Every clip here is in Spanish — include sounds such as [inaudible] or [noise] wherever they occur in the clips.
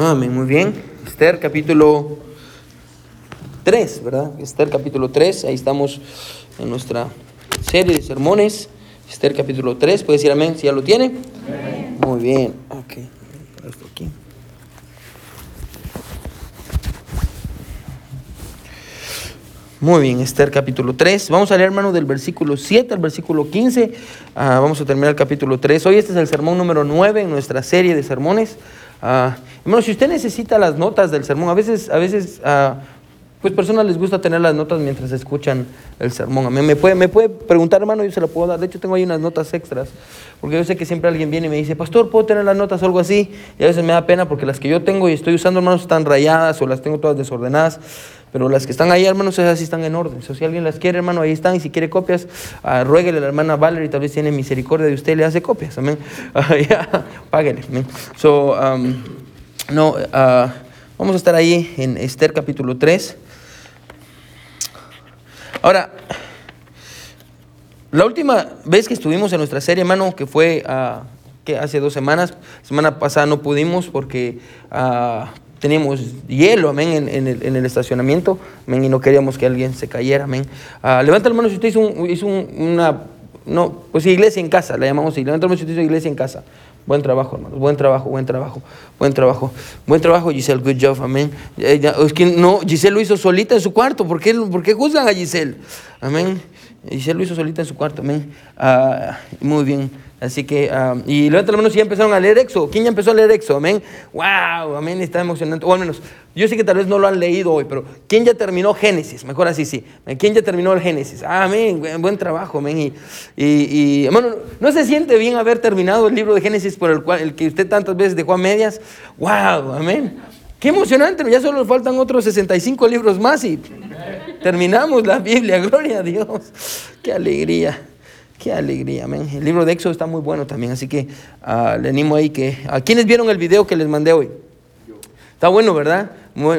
Amén, muy bien. Esther capítulo 3, ¿verdad? Esther capítulo 3, ahí estamos en nuestra serie de sermones. Esther capítulo 3, ¿puede decir amén si ya lo tiene? Muy bien, ok. Esto aquí. Muy bien, Esther capítulo 3. Vamos a leer, hermano, del versículo 7 al versículo 15. Ah, vamos a terminar el capítulo 3. Hoy este es el sermón número 9 en nuestra serie de sermones. Ah, hermano, si usted necesita las notas del sermón, a veces, a veces, ah, pues personas les gusta tener las notas mientras escuchan el sermón. A mí me puede, me puede preguntar, hermano, yo se la puedo dar. De hecho, tengo ahí unas notas extras, porque yo sé que siempre alguien viene y me dice, pastor, ¿puedo tener las notas o algo así? Y a veces me da pena porque las que yo tengo y estoy usando, hermanos, están rayadas o las tengo todas desordenadas. Pero las que están ahí, hermanos, esas sí están en orden. si alguien las quiere, hermano, ahí están. Y si quiere copias, uh, ruéguele a la hermana Valerie, tal vez tiene misericordia de usted le hace copias. Amén. [laughs] Uh, páguele. So, um, no, uh, vamos a estar ahí en Esther capítulo 3. Ahora, la última vez que estuvimos en nuestra serie, hermano, que fue hace dos semanas, semana pasada no pudimos porque teníamos hielo, amén, en, el, en, el, estacionamiento, amén, y no queríamos que alguien se cayera, amén. Uh, levanta la mano si usted hizo, un, hizo un, una, no, pues iglesia en casa, la llamamos así, levanta la mano si usted hizo iglesia en casa. Buen trabajo, hermanos, buen trabajo, buen trabajo, buen trabajo, buen trabajo, Giselle, good job, amén. Es que no, Giselle lo hizo solita en su cuarto, ¿por qué, por qué juzgan a Giselle? Amén. Giselle lo hizo solita en su cuarto, amén. Uh, muy bien. Así que, um, y levanta la mano si ya empezaron a leer Éxodo. ¿Quién ya empezó a leer Éxodo? Amén. ¡Wow! Amén. Está emocionante. O al menos, yo sé que tal vez no lo han leído hoy, pero ¿quién ya terminó Génesis? Mejor así, sí. ¿Quién ya terminó el Génesis? amén. Buen trabajo, amén. Y, y, y ¿no se siente bien haber terminado el libro de Génesis por el, cual, el que usted tantas veces dejó a medias? ¡Wow! Amén. Qué emocionante. Ya solo nos faltan otros 65 libros más y terminamos la Biblia. [laughs] Gloria a Dios. ¡Qué alegría! Qué alegría, amén. El libro de Éxodo está muy bueno también, así que uh, le animo ahí que... ¿A quiénes vieron el video que les mandé hoy? Está bueno, ¿verdad?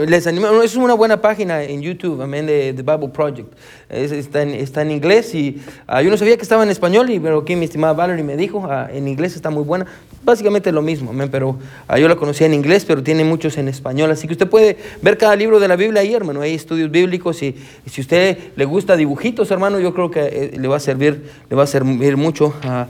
Les animo, es una buena página en YouTube, amén, de The Bible Project. Es, está, en, está, en, inglés y uh, yo no sabía que estaba en español, y, pero aquí mi estimada Valerie me dijo, uh, en inglés está muy buena. Básicamente lo mismo, amén, pero yo la conocía en inglés, pero tiene muchos en español. Así que usted puede ver cada libro de la Biblia ahí, hermano. Hay estudios bíblicos y, si usted le gusta dibujitos, hermano, yo creo que eh, le va a servir, le va a servir mucho a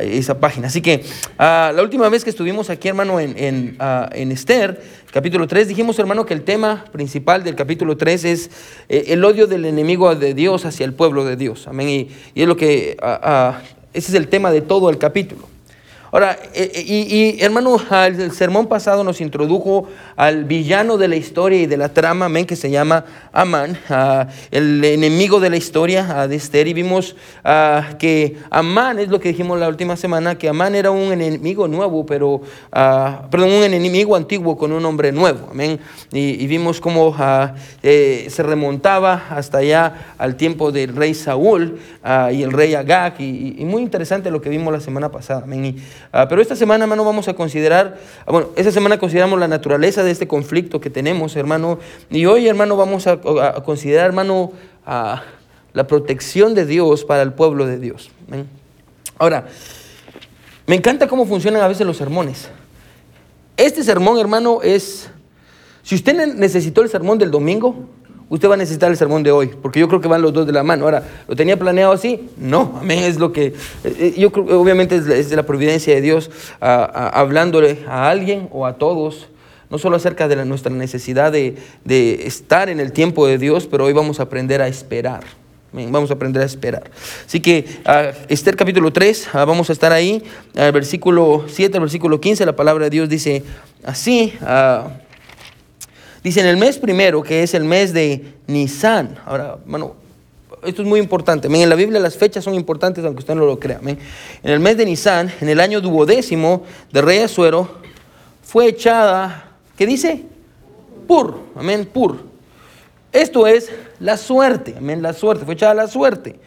esa página. Así que la última vez que estuvimos aquí, hermano, en, en, en Esther, capítulo 3, dijimos, hermano, que el tema principal del capítulo 3 es eh, el odio del enemigo de Dios hacia el pueblo de Dios. Amén. Y, y es lo que, ese es el tema de todo el capítulo. Ahora, eh, eh, y, hermano, el sermón pasado nos introdujo al villano de la historia y de la trama, amén, que se llama Amán, el enemigo de la historia de Esther. Y vimos que Amán, es lo que dijimos la última semana, que Amán era un enemigo nuevo, pero, perdón, un enemigo antiguo con un hombre nuevo, amén. Y, vimos cómo eh, se remontaba hasta allá al tiempo del rey Saúl y el rey Agag. Y, muy interesante lo que vimos la semana pasada, amén. Uh, pero esta semana, hermano, vamos a considerar, uh, bueno, esta semana consideramos la naturaleza de este conflicto que tenemos, hermano. Y hoy, hermano, vamos a, a considerar, hermano, uh, la protección de Dios para el pueblo de Dios. Ahora, me encanta cómo funcionan a veces los sermones. Este sermón, hermano, es, si usted necesitó el sermón del domingo, usted va a necesitar el sermón de hoy, porque yo creo que van los dos de la mano. Ahora, ¿lo tenía planeado así? No, [laughs] amén, es lo que, eh, eh, yo creo, obviamente es, de la providencia de Dios hablándole a alguien o a todos, no solo acerca de la, nuestra necesidad de, estar en el tiempo de Dios, pero hoy vamos a aprender a esperar. Vamos a aprender a esperar. Así que uh, Esther capítulo 3, uh, vamos a estar ahí, al versículo 7 al versículo 15, la palabra de Dios dice así. Dice en el mes primero, que es el mes de Nisan. Ahora, bueno, esto es muy importante. En la Biblia las fechas son importantes, aunque usted no lo crea. En el mes de Nisan, en el año duodécimo del rey Azuero, fue echada, ¿qué dice? Pur. Amén, pur. Esto es la suerte. Amén, la suerte. Fue echada la suerte.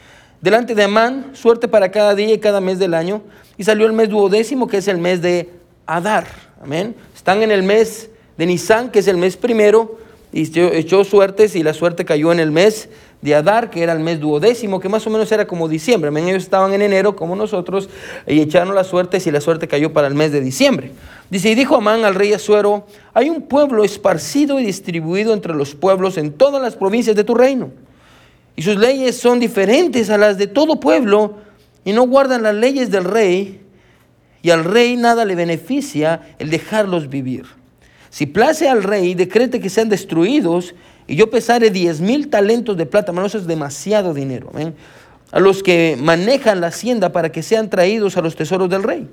Delante de Amán, suerte para cada día y cada mes del año. Y salió el mes duodécimo, que es el mes de Adar. Amén. Están en el mes de Nisan, que es el mes primero, y echó suertes y la suerte cayó en el mes de Adar, que era el mes duodécimo, que más o menos era como diciembre. Ellos estaban en enero como nosotros y echaron la suerte si la suerte cayó para el mes de diciembre. Dice, y dijo Amán al rey Asuero, hay un pueblo esparcido y distribuido entre los pueblos en todas las provincias de tu reino. Y sus leyes son diferentes a las de todo pueblo y no guardan las leyes del rey y al rey nada le beneficia el dejarlos vivir. Si place al rey, decrete que sean destruidos y yo pesaré diez mil talentos de plata, hermano, eso es demasiado dinero, a los que manejan la hacienda para que sean traídos a los tesoros del rey.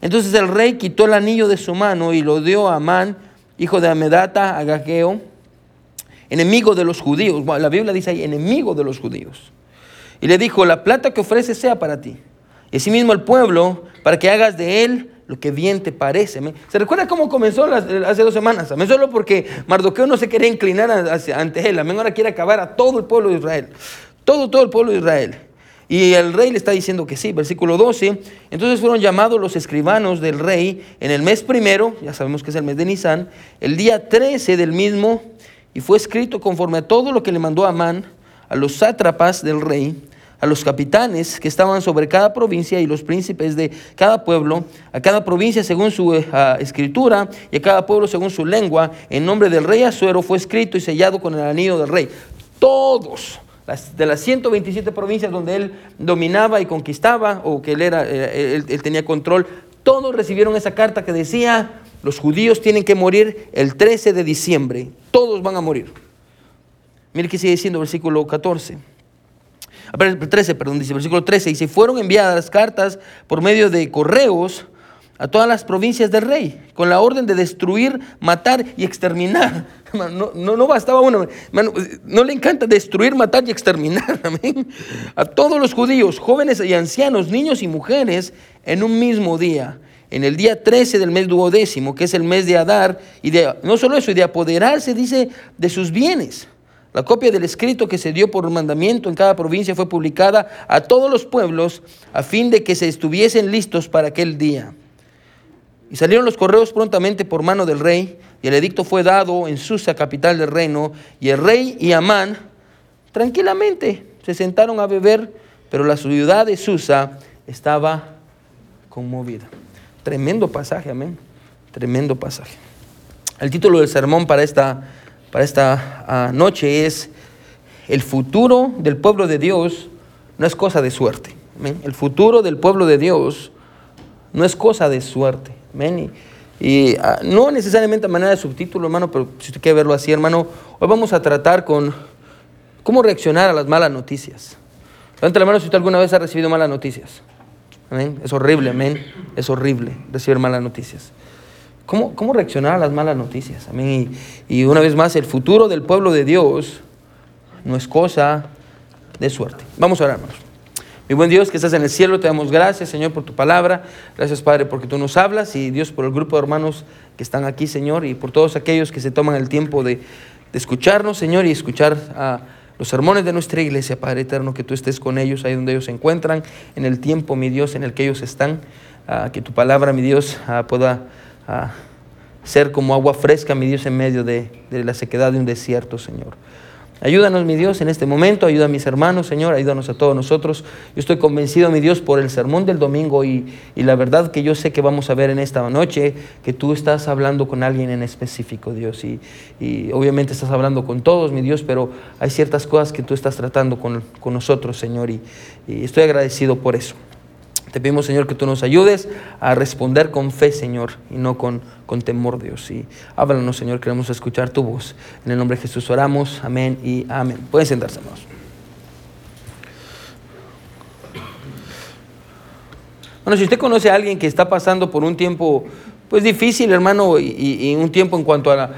Entonces el rey quitó el anillo de su mano y lo dio a Amán, hijo de Amedata, Agageo, enemigo de los judíos. la Biblia dice ahí, enemigo de los judíos. Y le dijo, la plata que ofrece sea para ti. Y asimismo el pueblo, para que hagas de él lo que bien te parece. ¿Se recuerda cómo comenzó hace dos semanas? Amén. Solo porque Mardoqueo no se quería inclinar ante él. Amén. Ahora quiere acabar a todo el pueblo de Israel. Todo, todo el pueblo de Israel. Y el rey le está diciendo que sí, versículo 12. Entonces fueron llamados los escribanos del rey en el mes primero, ya sabemos que es el mes de Nisan, el día 13 del mismo, y fue escrito conforme a todo lo que le mandó Amán a los sátrapas del rey, a los capitanes que estaban sobre cada provincia y los príncipes de cada pueblo, a cada provincia según su eh, escritura y a cada pueblo según su lengua, en nombre del rey Azuero fue escrito y sellado con el anillo del rey. Todos de las 127 provincias donde él dominaba y conquistaba, o que él, era, eh, él, él tenía control, todos recibieron esa carta que decía, los judíos tienen que morir el 13 de diciembre, todos van a morir. Mire que sigue diciendo versículo 14. 13, perdón, dice versículo 13, y se fueron enviadas cartas por medio de correos a todas las provincias del rey, con la orden de destruir, matar y exterminar. [laughs] No, no, bastaba uno, no le encanta destruir, matar y exterminar. [laughs] A todos los judíos, jóvenes y ancianos, niños y mujeres, en un mismo día, en el día 13 del mes duodécimo, que es el mes de Adar, y de, no solo eso, y de apoderarse, dice, de sus bienes la copia del escrito que se dio por mandamiento en cada provincia fue publicada a todos los pueblos a fin de que se estuviesen listos para aquel día. Y salieron los correos prontamente por mano del rey, y el edicto fue dado en Susa, capital del reino, y el rey y Amán tranquilamente se sentaron a beber, pero la ciudad de Susa estaba conmovida. Tremendo pasaje, amén. Tremendo pasaje. El título del sermón para esta para esta ah, noche es el futuro del pueblo de Dios no es cosa de suerte. El futuro del pueblo de Dios no es cosa de suerte. Y, ah, no necesariamente a manera de subtítulo, hermano, pero si usted quiere verlo así, hermano, hoy vamos a tratar con cómo reaccionar a las malas noticias. Levante la mano si usted alguna vez ha recibido malas noticias. Es horrible, amén. Es horrible recibir malas noticias. ¿Cómo, reaccionar a las malas noticias? Amén. Y, una vez más, el futuro del pueblo de Dios no es cosa de suerte. Vamos a orar, hermanos. Mi buen Dios que estás en el cielo, te damos gracias, Señor, por tu palabra. Gracias, Padre, porque tú nos hablas y Dios por el grupo de hermanos que están aquí, Señor, y por todos aquellos que se toman el tiempo de, escucharnos, Señor, y escuchar a los sermones de nuestra iglesia, Padre eterno, que tú estés con ellos ahí donde ellos se encuentran, en el tiempo, mi Dios, en el que ellos están. que tu palabra, mi Dios, pueda a ser como agua fresca, mi Dios, en medio de, la sequedad de un desierto, Señor. Ayúdanos, mi Dios, en este momento, ayuda a mis hermanos, Señor, ayúdanos a todos nosotros. Yo estoy convencido, mi Dios, por el sermón del domingo y, la verdad que yo sé que vamos a ver en esta noche, que tú estás hablando con alguien en específico, Dios. Y, obviamente estás hablando con todos, mi Dios, pero hay ciertas cosas que tú estás tratando con, nosotros, Señor, y estoy agradecido por eso. Te pedimos, Señor, que tú nos ayudes a responder con fe, Señor, y no con, con temor, Dios. Y háblanos, Señor, queremos escuchar tu voz. En el nombre de Jesús oramos. Amén y amén. Pueden sentarse, hermanos. Bueno, si usted conoce a alguien que está pasando por un tiempo pues difícil, hermano, y, y, un tiempo en cuanto a la,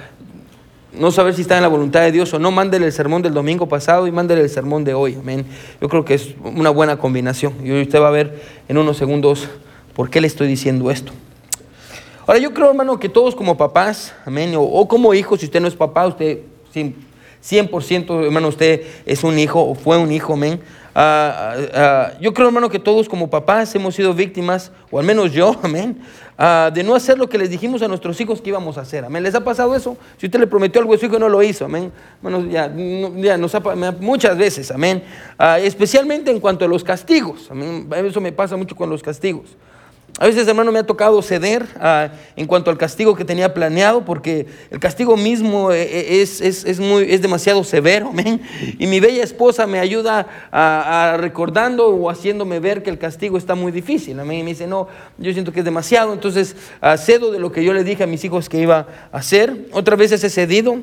no saber si está en la voluntad de Dios o no, mándele el sermón del domingo pasado y mándele el sermón de hoy. Amén. Yo creo que es una buena combinación. Y usted va a ver en unos segundos por qué le estoy diciendo esto. Ahora, yo creo, hermano, que todos como papás, amén, o, como hijos, si usted no es papá, usted 100%, hermano, usted es un hijo o fue un hijo, amén. Ah, yo creo, hermano, que todos como papás hemos sido víctimas, o al menos yo, [laughs] amén, de no hacer lo que les dijimos a nuestros hijos que íbamos a hacer. Amén. ¿Les ha pasado eso? Si usted le prometió algo a su hijo y no lo hizo, amén. Bueno, ya, ya nos ha, muchas veces, amén. especialmente en cuanto a los castigos, amén. Eso me pasa mucho con los castigos. A veces, hermano, me ha tocado ceder ah, en cuanto al castigo que tenía planeado, porque el castigo mismo eh, eh, es, es, muy, es demasiado severo, [laughs] Y mi bella esposa me ayuda a, recordando o haciéndome ver que el castigo está muy difícil, amén. Y me dice, no, yo siento que es demasiado, entonces ah, cedo de lo que yo le dije a mis hijos que iba a hacer. Otras veces he cedido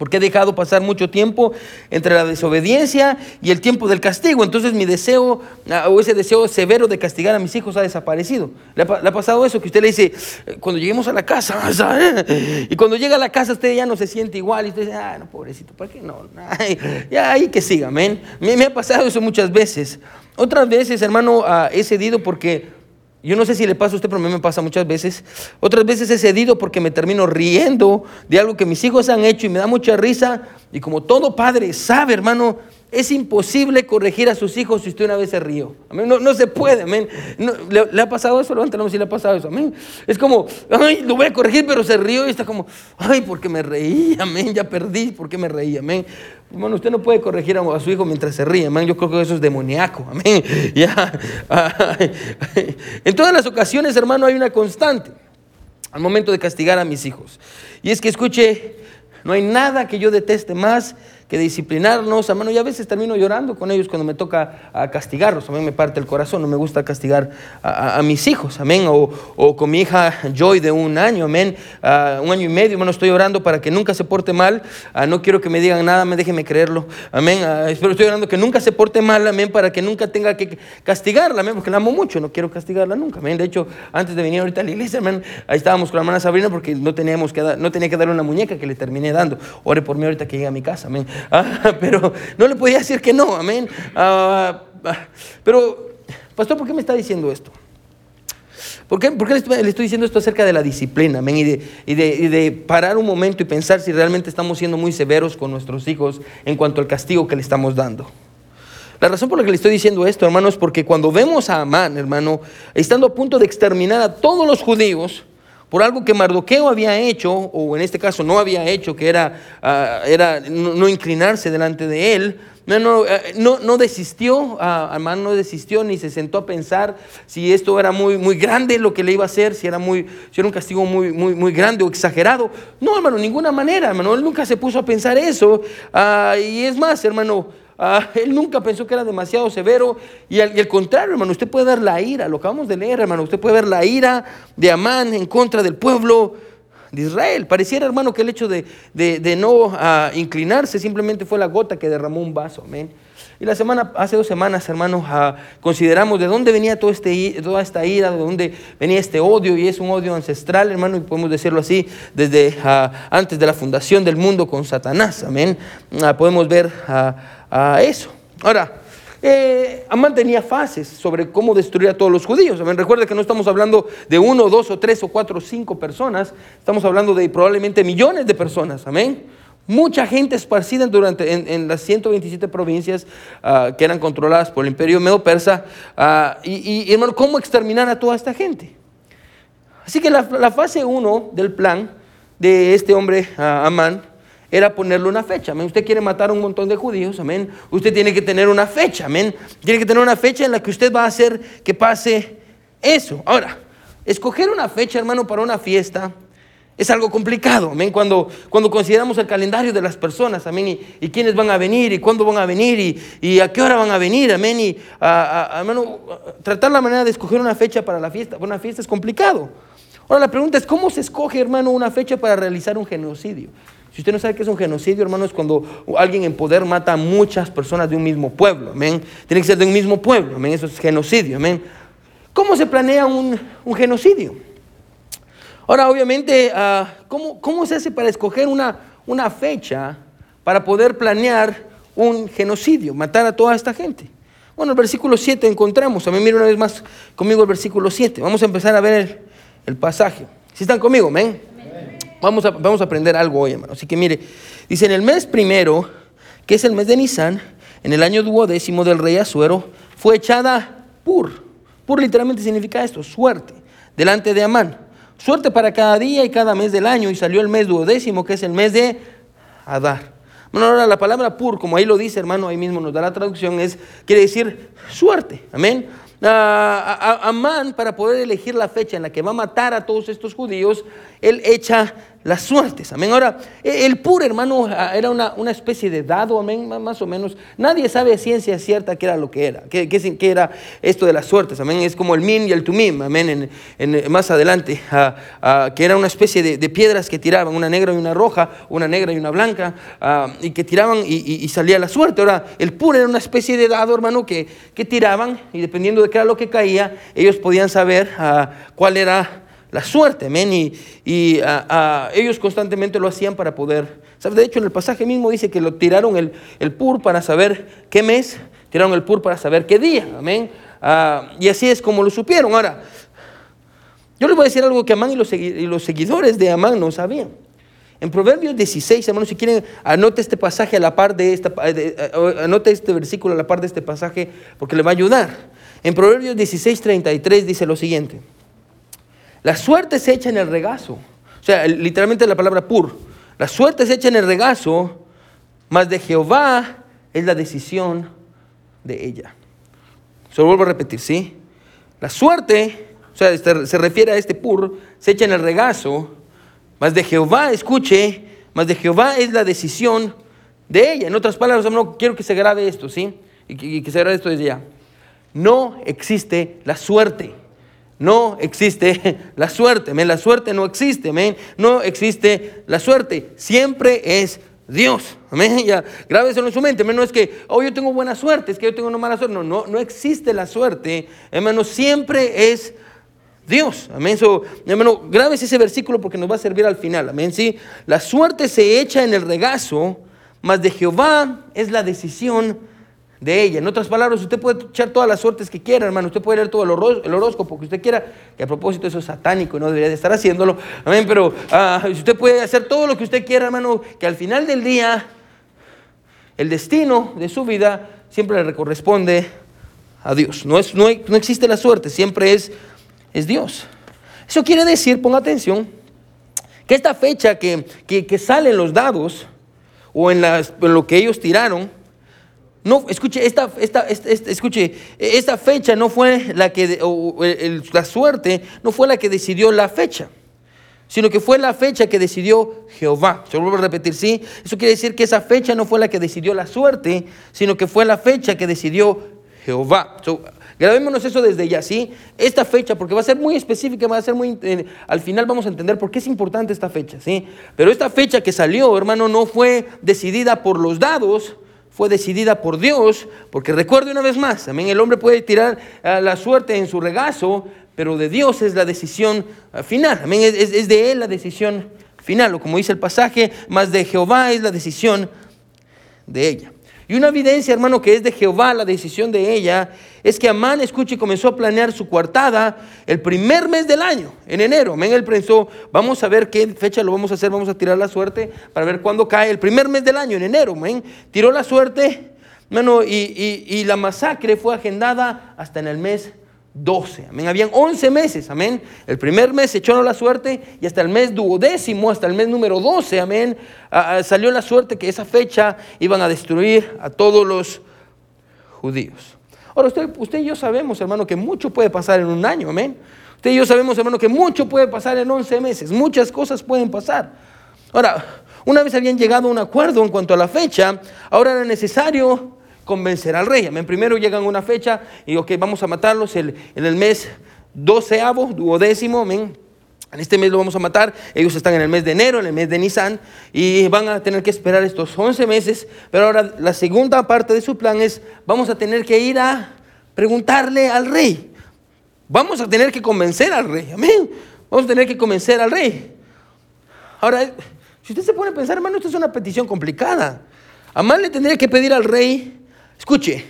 porque he dejado pasar mucho tiempo entre la desobediencia y el tiempo del castigo. Entonces mi deseo ah, o ese deseo severo de castigar a mis hijos ha desaparecido. ¿Le ha, pasado eso? Que usted le dice, eh, cuando lleguemos a la casa, [laughs] y cuando llega a la casa usted ya no se siente igual. Y usted dice, ah, no, pobrecito, ¿para qué no? ya ahí que siga, amén. Me, me, ha pasado eso muchas veces. Otras veces, hermano, ah, he cedido porque yo no sé si le pasa a usted, pero a mí me pasa muchas veces. Otras veces he cedido porque me termino riendo de algo que mis hijos han hecho y me da mucha risa. Y como todo padre sabe, hermano, es imposible corregir a sus hijos si usted una vez se rió. No, no se puede, amén. ¿le, ha pasado eso? Levántalo si le ha pasado eso, amén. Es como, ay, lo voy a corregir, pero se rió y está como, ay, porque me reí, amén, ya perdí, ¿por qué me reí, amén? Hermano, usted no puede corregir a, su hijo mientras se ríe, amén. Yo creo que eso es demoníaco, amén. [laughs] Ya. En todas las ocasiones, hermano, hay una constante al momento de castigar a mis hijos. Y es que escuche, no hay nada que yo deteste más que disciplinarnos, hermano, y a veces termino llorando con ellos cuando me toca a castigarlos, a mí me parte el corazón, no me gusta castigar a, mis hijos, amén, o, con mi hija Joy de un año, amén, un año y medio, hermano, estoy orando para que nunca se porte mal, no quiero que me digan nada, me déjenme creerlo, amén, espero estoy orando que nunca se porte mal, amén, para que nunca tenga que castigarla, amén, porque la amo mucho, no quiero castigarla nunca, amén, de hecho, antes de venir ahorita a la iglesia, amén, ahí estábamos con la hermana Sabrina porque no teníamos que dar, no tenía que darle una muñeca que le terminé dando, ore por mí ahorita que llegue a mi casa, amén, [laughs] Ah, pero no le podía decir que no, amén. Ah, pero, pastor, ¿por qué me está diciendo esto? ¿Por qué, le, estoy, diciendo esto acerca de la disciplina, amén? Y de, y, de, parar un momento y pensar si realmente estamos siendo muy severos con nuestros hijos en cuanto al castigo que le estamos dando. La razón por la que le estoy diciendo esto, hermano, es porque cuando vemos a Amán, hermano, estando a punto de exterminar a todos los judíos, por algo que Mardoqueo había hecho, o en este caso no había hecho, que era, ah, era no, inclinarse delante de él, no, no, eh, desistió, uh, no desistió ni se sentó a pensar si esto era muy, muy grande lo que le iba a hacer, si era, muy, si era un castigo muy, muy, muy grande o exagerado. No, hermano, ninguna manera, hermano, él nunca se puso a pensar eso. Ah, y es más, hermano, Ah, él nunca pensó que era demasiado severo. Y al, contrario, hermano, usted puede ver la ira, lo acabamos de leer, hermano, usted puede ver la ira de Amán en contra del pueblo de Israel. Pareciera, hermano, que el hecho de, no ah, inclinarse simplemente fue la gota que derramó un vaso. Amén. Y la semana, hace dos semanas, hermanos, ah, consideramos de dónde venía todo este, toda esta ira, de dónde venía este odio, y es un odio ancestral, hermano, y podemos decirlo así, desde antes de la fundación del mundo con Satanás. Amén. podemos ver a eso. Ahora, eh, Amán tenía fases sobre cómo destruir a todos los judíos. Amén. Recuerda que no estamos hablando de uno, dos o tres o cuatro o cinco personas, estamos hablando de probablemente millones de personas. Amén. Mucha gente esparcida durante, en, las 127 provincias ah, que eran controladas por el imperio medo-persa. Ah, y, hermano, ¿cómo exterminar a toda esta gente? Así que la, fase uno del plan de este hombre, uh, Amán, era ponerle una fecha. Amén. Usted quiere matar a un montón de judíos, amén. Usted tiene que tener una fecha, amén. Tiene que tener una fecha en la que usted va a hacer que pase eso. Ahora, escoger una fecha, hermano, para una fiesta es algo complicado, amén. Cuando, cuando consideramos el calendario de las personas, amén, y, quiénes van a venir, y cuándo van a venir, y, a qué hora van a venir, amén. Y, hermano, tratar la manera de escoger una fecha para la fiesta, una fiesta es complicado. Ahora, la pregunta es, ¿cómo se escoge, hermano, una fecha para realizar un genocidio? Si usted no sabe qué es un genocidio, hermano, es cuando alguien en poder mata a muchas personas de un mismo pueblo, amén. Tiene que ser de un mismo pueblo, amén. Eso es genocidio, amén. ¿Cómo se planea un, genocidio? Ahora, obviamente, ah, ¿cómo, se hace para escoger una, fecha para poder planear un genocidio, matar a toda esta gente? Bueno, el versículo 7 encontramos, mí mira una vez más conmigo el versículo 7. Vamos a empezar a ver el, el pasaje. Si están conmigo, amén. Vamos a, vamos a aprender algo hoy, hermano. Así que mire, dice en el mes primero, que es el mes de Nisan, en el año duodécimo del rey Azuero, fue echada Pur. Pur literalmente significa esto, suerte, delante de Amán. Suerte para cada día y cada mes del año. Y salió el mes duodécimo, que es el mes de Adar. Bueno, ahora la palabra pur, como ahí lo dice, hermano, ahí mismo nos da la traducción, es, quiere decir suerte. Amén. Amán, para poder elegir la fecha en la que va a matar a todos estos judíos, él echa las suertes. Amén. Ahora, e, el pur, hermano, era una, una, especie de dado, amén, más o menos. Nadie sabe ciencia cierta qué era lo que era, qué, qué, era esto de las suertes. Amén. Es como el min y el tumim, amén, en, más adelante, que era una especie de, piedras que tiraban, una negra y una roja, una negra y una blanca, y que tiraban y, salía la suerte. Ahora, el pur era una especie de dado, hermano, que, que tiraban, y dependiendo de qué era lo que caía, ellos podían saber cuál era la suerte, amén. Y, y ellos constantemente lo hacían para poder. De hecho, en el pasaje mismo dice que lo tiraron el, el pur para saber qué mes, tiraron el pur para saber qué día, amén. Ah, y así es como lo supieron. Ahora, yo les voy a decir algo que Amán y los, y los seguidores de Amán no sabían. En Proverbios 16, hermanos, si quieren, anote este pasaje a la par de esta, anote este versículo a la par de este pasaje porque le va a ayudar. En Proverbios 16, 33 dice lo siguiente. La suerte se echa en el regazo. O sea, literalmente la palabra pur. La suerte se echa en el regazo, mas de Jehová es la decisión de ella. Se lo vuelvo a repetir, ¿sí? La suerte, o sea, este, se refiere a este pur, se echa en el regazo, mas de Jehová, escuche, mas de Jehová es la decisión de ella. En otras palabras, hermano, quiero que se grabe esto, ¿sí? Y que, y que se grabe esto desde ya. No existe la suerte. No existe [laughs] la suerte, La suerte no existe, No existe la suerte. Siempre es Dios. Amén. [laughs] Ya, grábeselo en su mente. No es que, oh, yo tengo buena suerte, es que yo tengo una mala suerte. No, no, no existe la suerte. Hermano, siempre es Dios. Amén. So, hermano, grabes ese versículo porque nos va a servir al final. Amén. Sí, la suerte se echa en el regazo, mas de Jehová es la decisión de ella. En otras palabras, usted puede echar todas las suertes que quiera, hermano. Usted puede leer todo el, horóscopo que usted quiera, que a propósito eso es satánico y no debería de estar haciéndolo. Amén. Pero ah, usted puede hacer todo lo que usted quiera, hermano, que al final del día el destino de su vida siempre le corresponde a Dios. No, es, no, existe la suerte, siempre es, es Dios. Eso quiere decir, ponga atención, que esta fecha que, que, salen los dados o en, las, en lo que ellos tiraron, no, escuche, esta, esta, escuche, esta fecha no fue la que, la suerte no fue la que decidió la fecha, sino que fue la fecha que decidió Jehová. Se lo vuelvo a repetir, ¿sí? Eso quiere decir que esa fecha no fue la que decidió la suerte, sino que fue la fecha que decidió Jehová. grabémonos eso desde ya, ¿sí? Esta fecha, porque va a ser muy específica, va a ser muy... Eh, al final vamos a entender por qué es importante esta fecha, ¿sí? Pero esta fecha que salió, hermano, no fue decidida por los dados, fue decidida por Dios, porque recuerde una vez más, también el hombre puede tirar ah, la suerte en su regazo, pero de Dios es la decisión ah, final, es, es, de Él la decisión final, o como dice el pasaje, más de Jehová es la decisión de ella. Y una evidencia, hermano, que es de Jehová la decisión de ella, es que Amán, escuche, comenzó a planear su coartada el primer mes del año, en enero. Amén, él pensó, vamos a ver qué fecha lo vamos a hacer, vamos a tirar la suerte para ver cuándo cae el primer mes del año, en enero. Amén, tiró la suerte, hermano, y, y la masacre fue agendada hasta en el mes 12, amén. Habían 11 meses, amén. El primer mes se echó la suerte y hasta el mes duodécimo, hasta el mes número 12, amén, salió la suerte que esa fecha iban a destruir a todos los judíos. Ahora, usted, usted y yo sabemos, hermano, que mucho puede pasar en un año, amén. Usted y yo sabemos, hermano, que mucho puede pasar en 11 meses, muchas cosas pueden pasar. Ahora, una vez habían llegado a un acuerdo en cuanto a la fecha, ahora era necesario convencer al rey. Amén. Primero llegan una fecha y, ok, vamos a matarlos en el mes doceavo, duodécimo, amén. En este mes lo vamos a matar. Ellos están en el mes de enero, en el mes de Nisan, y van a tener que esperar estos 11 meses. Pero ahora la segunda parte de su plan es, vamos a tener que ir a preguntarle al rey. Vamos a tener que convencer al rey. Amén. Vamos a tener que convencer al rey. Ahora, si usted se pone a pensar, hermano, esto es una petición complicada. Amán le tendría que pedir al rey Escuche,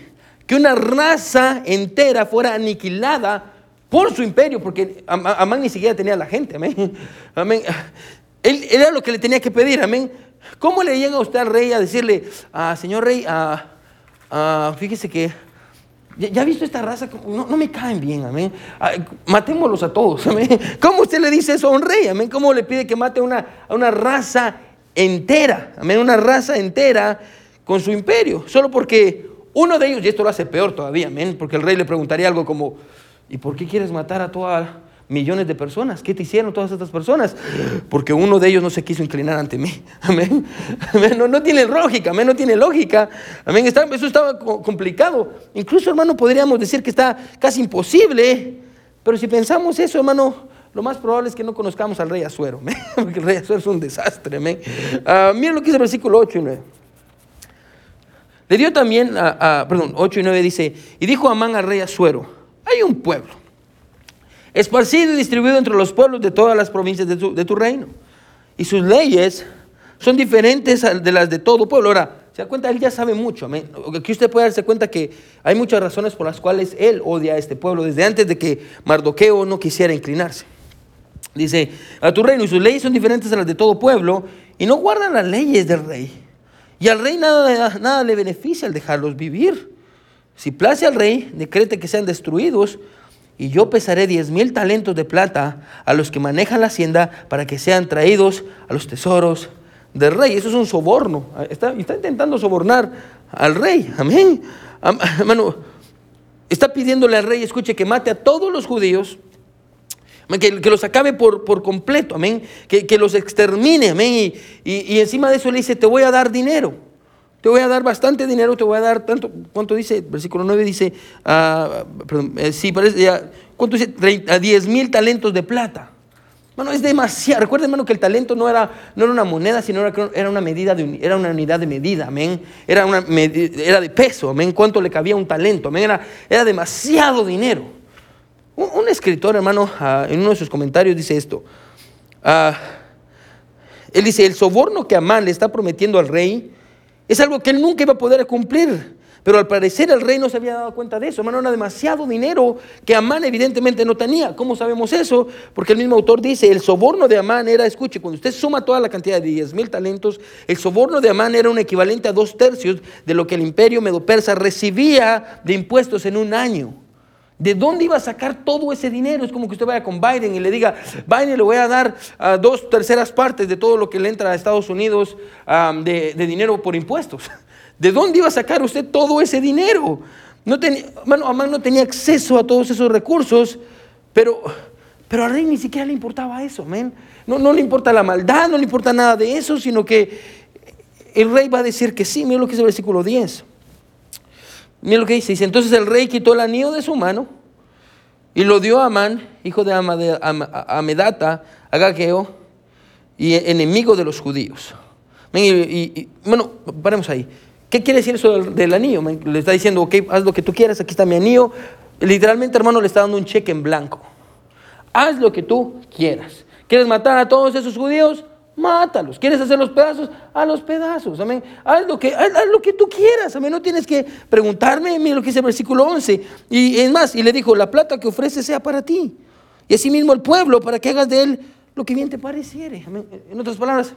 que una raza entera fuera aniquilada por su imperio, porque Amán ni siquiera tenía la gente, amén. [laughs] él era lo que le tenía que pedir, amén. ¿Cómo le llega a usted al rey a decirle, ah, señor rey, ah, ah, fíjese que ya, ha visto esta raza, no, me caen bien, amén. matémoslos a todos, amén. [laughs] ¿Cómo usted le dice eso a un rey, amén? ¿Cómo le pide que mate a una, a una raza entera, amén? Una raza entera con su imperio, solo porque uno de ellos, y esto lo hace peor todavía, amén, porque el rey le preguntaría algo como, ¿y por qué quieres matar a toda millones de personas. ¿Qué te hicieron todas estas personas? Porque uno de ellos no se quiso inclinar ante mí. [laughs] Amén. No, tiene lógica, amén. No tiene lógica. Amén. eso estaba complicado. Incluso, hermano, podríamos decir que está casi imposible. Pero si pensamos eso, hermano, lo más probable es que no conozcamos al rey Azuero. [laughs] Porque el rey Azuero es un desastre. Uh, miren lo que dice el versículo 8 y 9. Le dio también, a, perdón, 8 y 9 dice, y dijo Amán al rey Azuero, hay un pueblo esparcido y distribuido entre los pueblos de todas las provincias de tu, reino. Y sus leyes son diferentes de las de todo pueblo. Ahora, se da cuenta, él ya sabe mucho. Aquí usted puede darse cuenta que hay muchas razones por las cuales él odia a este pueblo, desde antes de que Mardoqueo no quisiera inclinarse. Dice, a tu reino y sus leyes son diferentes a las de todo pueblo y no guardan las leyes del rey. Y al rey nada, nada le beneficia al dejarlos vivir. Si place al rey, decrete que sean destruidos y yo pesaré diez mil talentos de plata a los que manejan la hacienda para que sean traídos a los tesoros del rey. Eso es un soborno. Está, está intentando sobornar al rey. Amén. [laughs] Hermano, está pidiéndole al rey, escuche, que mate a todos los judíos. Que, los acabe por, por completo, amén. Que, que, los extermine, amén. Y, y encima de eso le dice, te voy a dar dinero. Te voy a dar bastante dinero, te voy a dar tanto. ¿Cuánto dice? Versículo 9 dice, uh, perdón, eh, sí, parece, ya, ¿cuánto dice? 10 mil talentos de plata. Bueno, es demasiado. Recuerden, hermano, que el talento no era, no era una moneda, sino era, era, una medida de, era una unidad de medida, amén. Era, una, era de peso, amén. ¿Cuánto le cabía un talento? Amén. Era, era demasiado dinero. Un, escritor, hermano, ah, en uno de sus comentarios dice esto. Ah, él dice, el soborno que Amán le está prometiendo al rey es algo que él nunca iba a poder cumplir. Pero al parecer el rey no se había dado cuenta de eso. Hermano, era demasiado dinero que Amán evidentemente no tenía. ¿Cómo sabemos eso? Porque el mismo autor dice, el soborno de Amán era, escuche, cuando usted suma toda la cantidad de 10 mil talentos, el soborno de Amán era un equivalente a dos tercios de lo que el imperio medo-persa recibía de impuestos en un año. ¿De dónde iba a sacar todo ese dinero? Es como que usted vaya con Biden y le diga, Biden le voy a dar a dos terceras partes de todo lo que le entra a Estados Unidos de, dinero por impuestos. [laughs] ¿De dónde iba a sacar usted todo ese dinero? No no tenía acceso a todos esos recursos, pero, pero al rey ni siquiera le importaba eso, No, no le importa la maldad, no le importa nada de eso, sino que el rey va a decir que sí. Mira lo que es el versículo 10. Mira lo que dice. Dice, entonces el rey quitó el anillo de su mano y lo dio a Amán, hijo de Amedata, Agageo, y enemigo de los judíos. Y, bueno, paremos ahí. ¿Qué quiere decir eso del, anillo? Le está diciendo, ok, haz lo que tú quieras, aquí está mi anillo. Literalmente, hermano, le está dando un cheque en blanco. Haz lo que tú quieras. ¿Quieres matar a todos esos judíos? Mátalos. ¿Quieres hacer los pedazos? A los pedazos, amén. Haz lo que, haz, lo que tú quieras, amén. No tienes que preguntarme, mira lo que dice el versículo 11. Y es más, y le dijo, la plata que ofrece sea para ti. Y asimismo el pueblo, para que hagas de él lo que bien te pareciere. Amén. En otras palabras,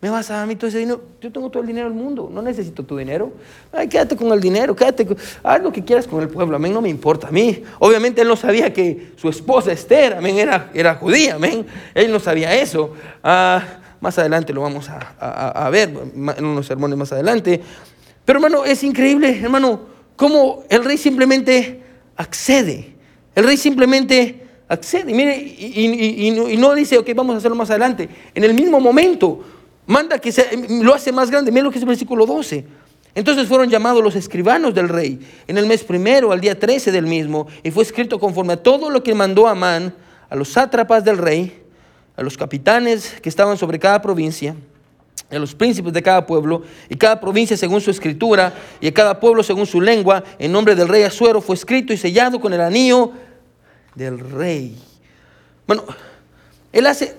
me vas a dar a mí todo ese dinero. Yo tengo todo el dinero del mundo, no necesito tu dinero. Ay, quédate con el dinero, quédate, haz lo que quieras con el pueblo. Amén, no me importa. A mí, obviamente, él no sabía que su esposa Esther, amén, era, era judía. Amén, él no sabía eso. Ah, más adelante lo vamos a, ver en unos sermones más adelante. Pero hermano, es increíble, hermano, cómo el rey simplemente accede. El rey simplemente accede. Y mire, y, no dice, ok, vamos a hacerlo más adelante. En el mismo momento, manda que lo hace más grande. Mire lo que es el versículo 12. Entonces fueron llamados los escribanos del rey en el mes primero, al día 13 del mismo, y fue escrito conforme a todo lo que mandó Amán a los sátrapas del rey a los capitanes que estaban sobre cada provincia, a los príncipes de cada pueblo, y cada provincia según su escritura, y a cada pueblo según su lengua, en nombre del rey Azuero, fue escrito y sellado con el anillo del rey. Bueno, él hace,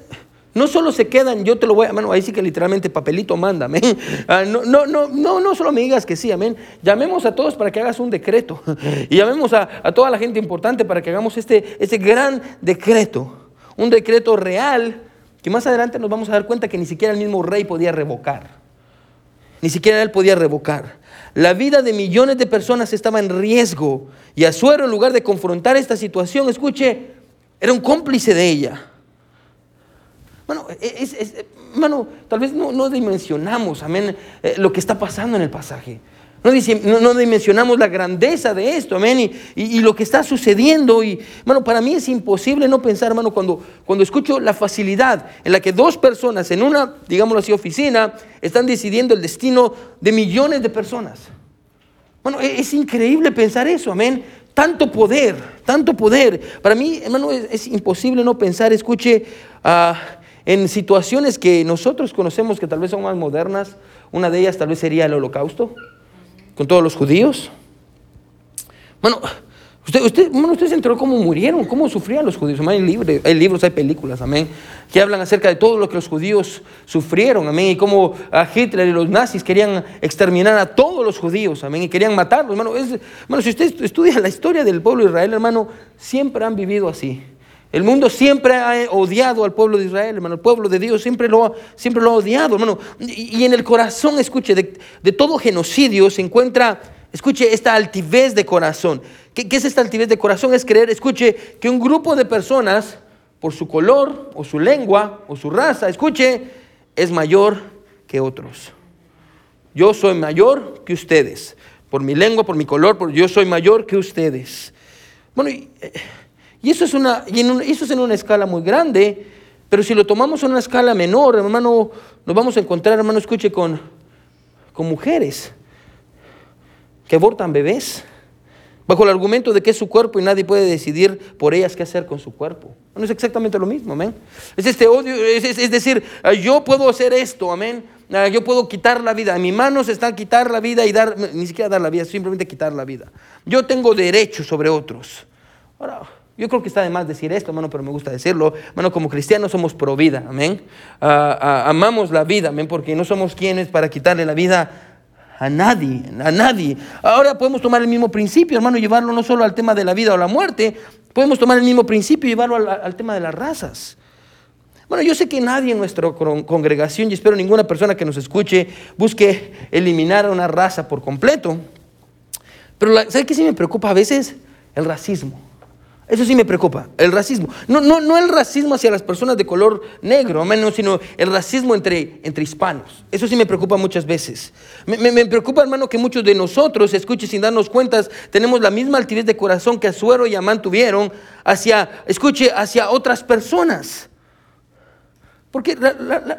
no solo se quedan, yo te lo voy a, bueno, ahí sí que literalmente papelito manda, amén. [laughs] Ah, no, no, no, no, no solo me digas que sí, amén. Llamemos a todos para que hagas un decreto. [laughs] Y llamemos a, a toda la gente importante para que hagamos este, este gran decreto un decreto real que más adelante nos vamos a dar cuenta que ni siquiera el mismo rey podía revocar. Ni siquiera él podía revocar. La vida de millones de personas estaba en riesgo y Azuero en lugar de confrontar esta situación, escuche, era un cómplice de ella. Bueno, es, tal vez no, dimensionamos, amén, eh, lo que está pasando en el pasaje. No, dimensionamos la grandeza de esto, amén, y, lo que está sucediendo. Y, bueno, para mí es imposible no pensar, hermano, cuando, cuando escucho la facilidad en la que dos personas en una, digámoslo así, oficina, están decidiendo el destino de millones de personas. Bueno, e, es, increíble pensar eso, amén. Tanto poder, tanto poder. Para mí, hermano, es, imposible no pensar, escuche, ah, en situaciones que nosotros conocemos que tal vez son más modernas. Una de ellas tal vez sería el holocausto con todos los judíos. Bueno, usted, usted, bueno, usted se enteró cómo murieron, cómo sufrían los judíos. Hay, libros, hay libros, hay películas, amén, que hablan acerca de todo lo que los judíos sufrieron, amén, y cómo a Hitler y los nazis querían exterminar a todos los judíos, amén, y querían matarlos, hermano. bueno, si usted estudia la historia del pueblo de Israel, hermano, siempre han vivido así. El mundo siempre ha odiado al pueblo de Israel, hermano. El pueblo de Dios siempre lo, siempre lo ha odiado, hermano. Y, en el corazón, escuche, de, todo genocidio se encuentra, escuche, esta altivez de corazón. ¿Qué, ¿Qué, es esta altivez de corazón? Es creer, escuche, que un grupo de personas, por su color, o su lengua, o su raza, escuche, es mayor que otros. Yo soy mayor que ustedes. Por mi lengua, por mi color, por, yo soy mayor que ustedes. Bueno, y, eh, y eso es, una, eso es en una escala muy grande, pero si lo tomamos en una escala menor, hermano, nos vamos a encontrar, hermano, escuche, con, con mujeres que abortan bebés bajo el argumento de que es su cuerpo y nadie puede decidir por ellas qué hacer con su cuerpo. No es exactamente lo mismo, amén. Es este odio, es, decir, ah, yo puedo hacer esto, amén. Ah, yo puedo quitar la vida. En mis manos está quitar la vida y dar, ni siquiera dar la vida, simplemente quitar la vida. Yo tengo derecho sobre otros. Ahora, yo creo que está de más decir esto, hermano, pero me gusta decirlo. Hermano, como cristianos somos pro vida, amén. Ah, ah, amamos la vida, amén, porque no somos quienes para quitarle la vida a nadie, a nadie. Ahora podemos tomar el mismo principio, hermano, llevarlo no solo al tema de la vida o la muerte, podemos tomar el mismo principio y llevarlo al, tema de las razas. Bueno, yo sé que nadie en nuestra congregación, y espero ninguna persona que nos escuche, busque eliminar a una raza por completo. Pero ¿sabe qué sí me preocupa a veces? El racismo. Eso sí me preocupa, el racismo. No, no, no el racismo hacia las personas de color negro, menos, sino el racismo entre, entre hispanos. Eso sí me preocupa muchas veces. Me, me, preocupa, hermano, que muchos de nosotros, escuche sin darnos cuentas, tenemos la misma altivez de corazón que Azuero y Amán tuvieron hacia, escuche, hacia otras personas. Porque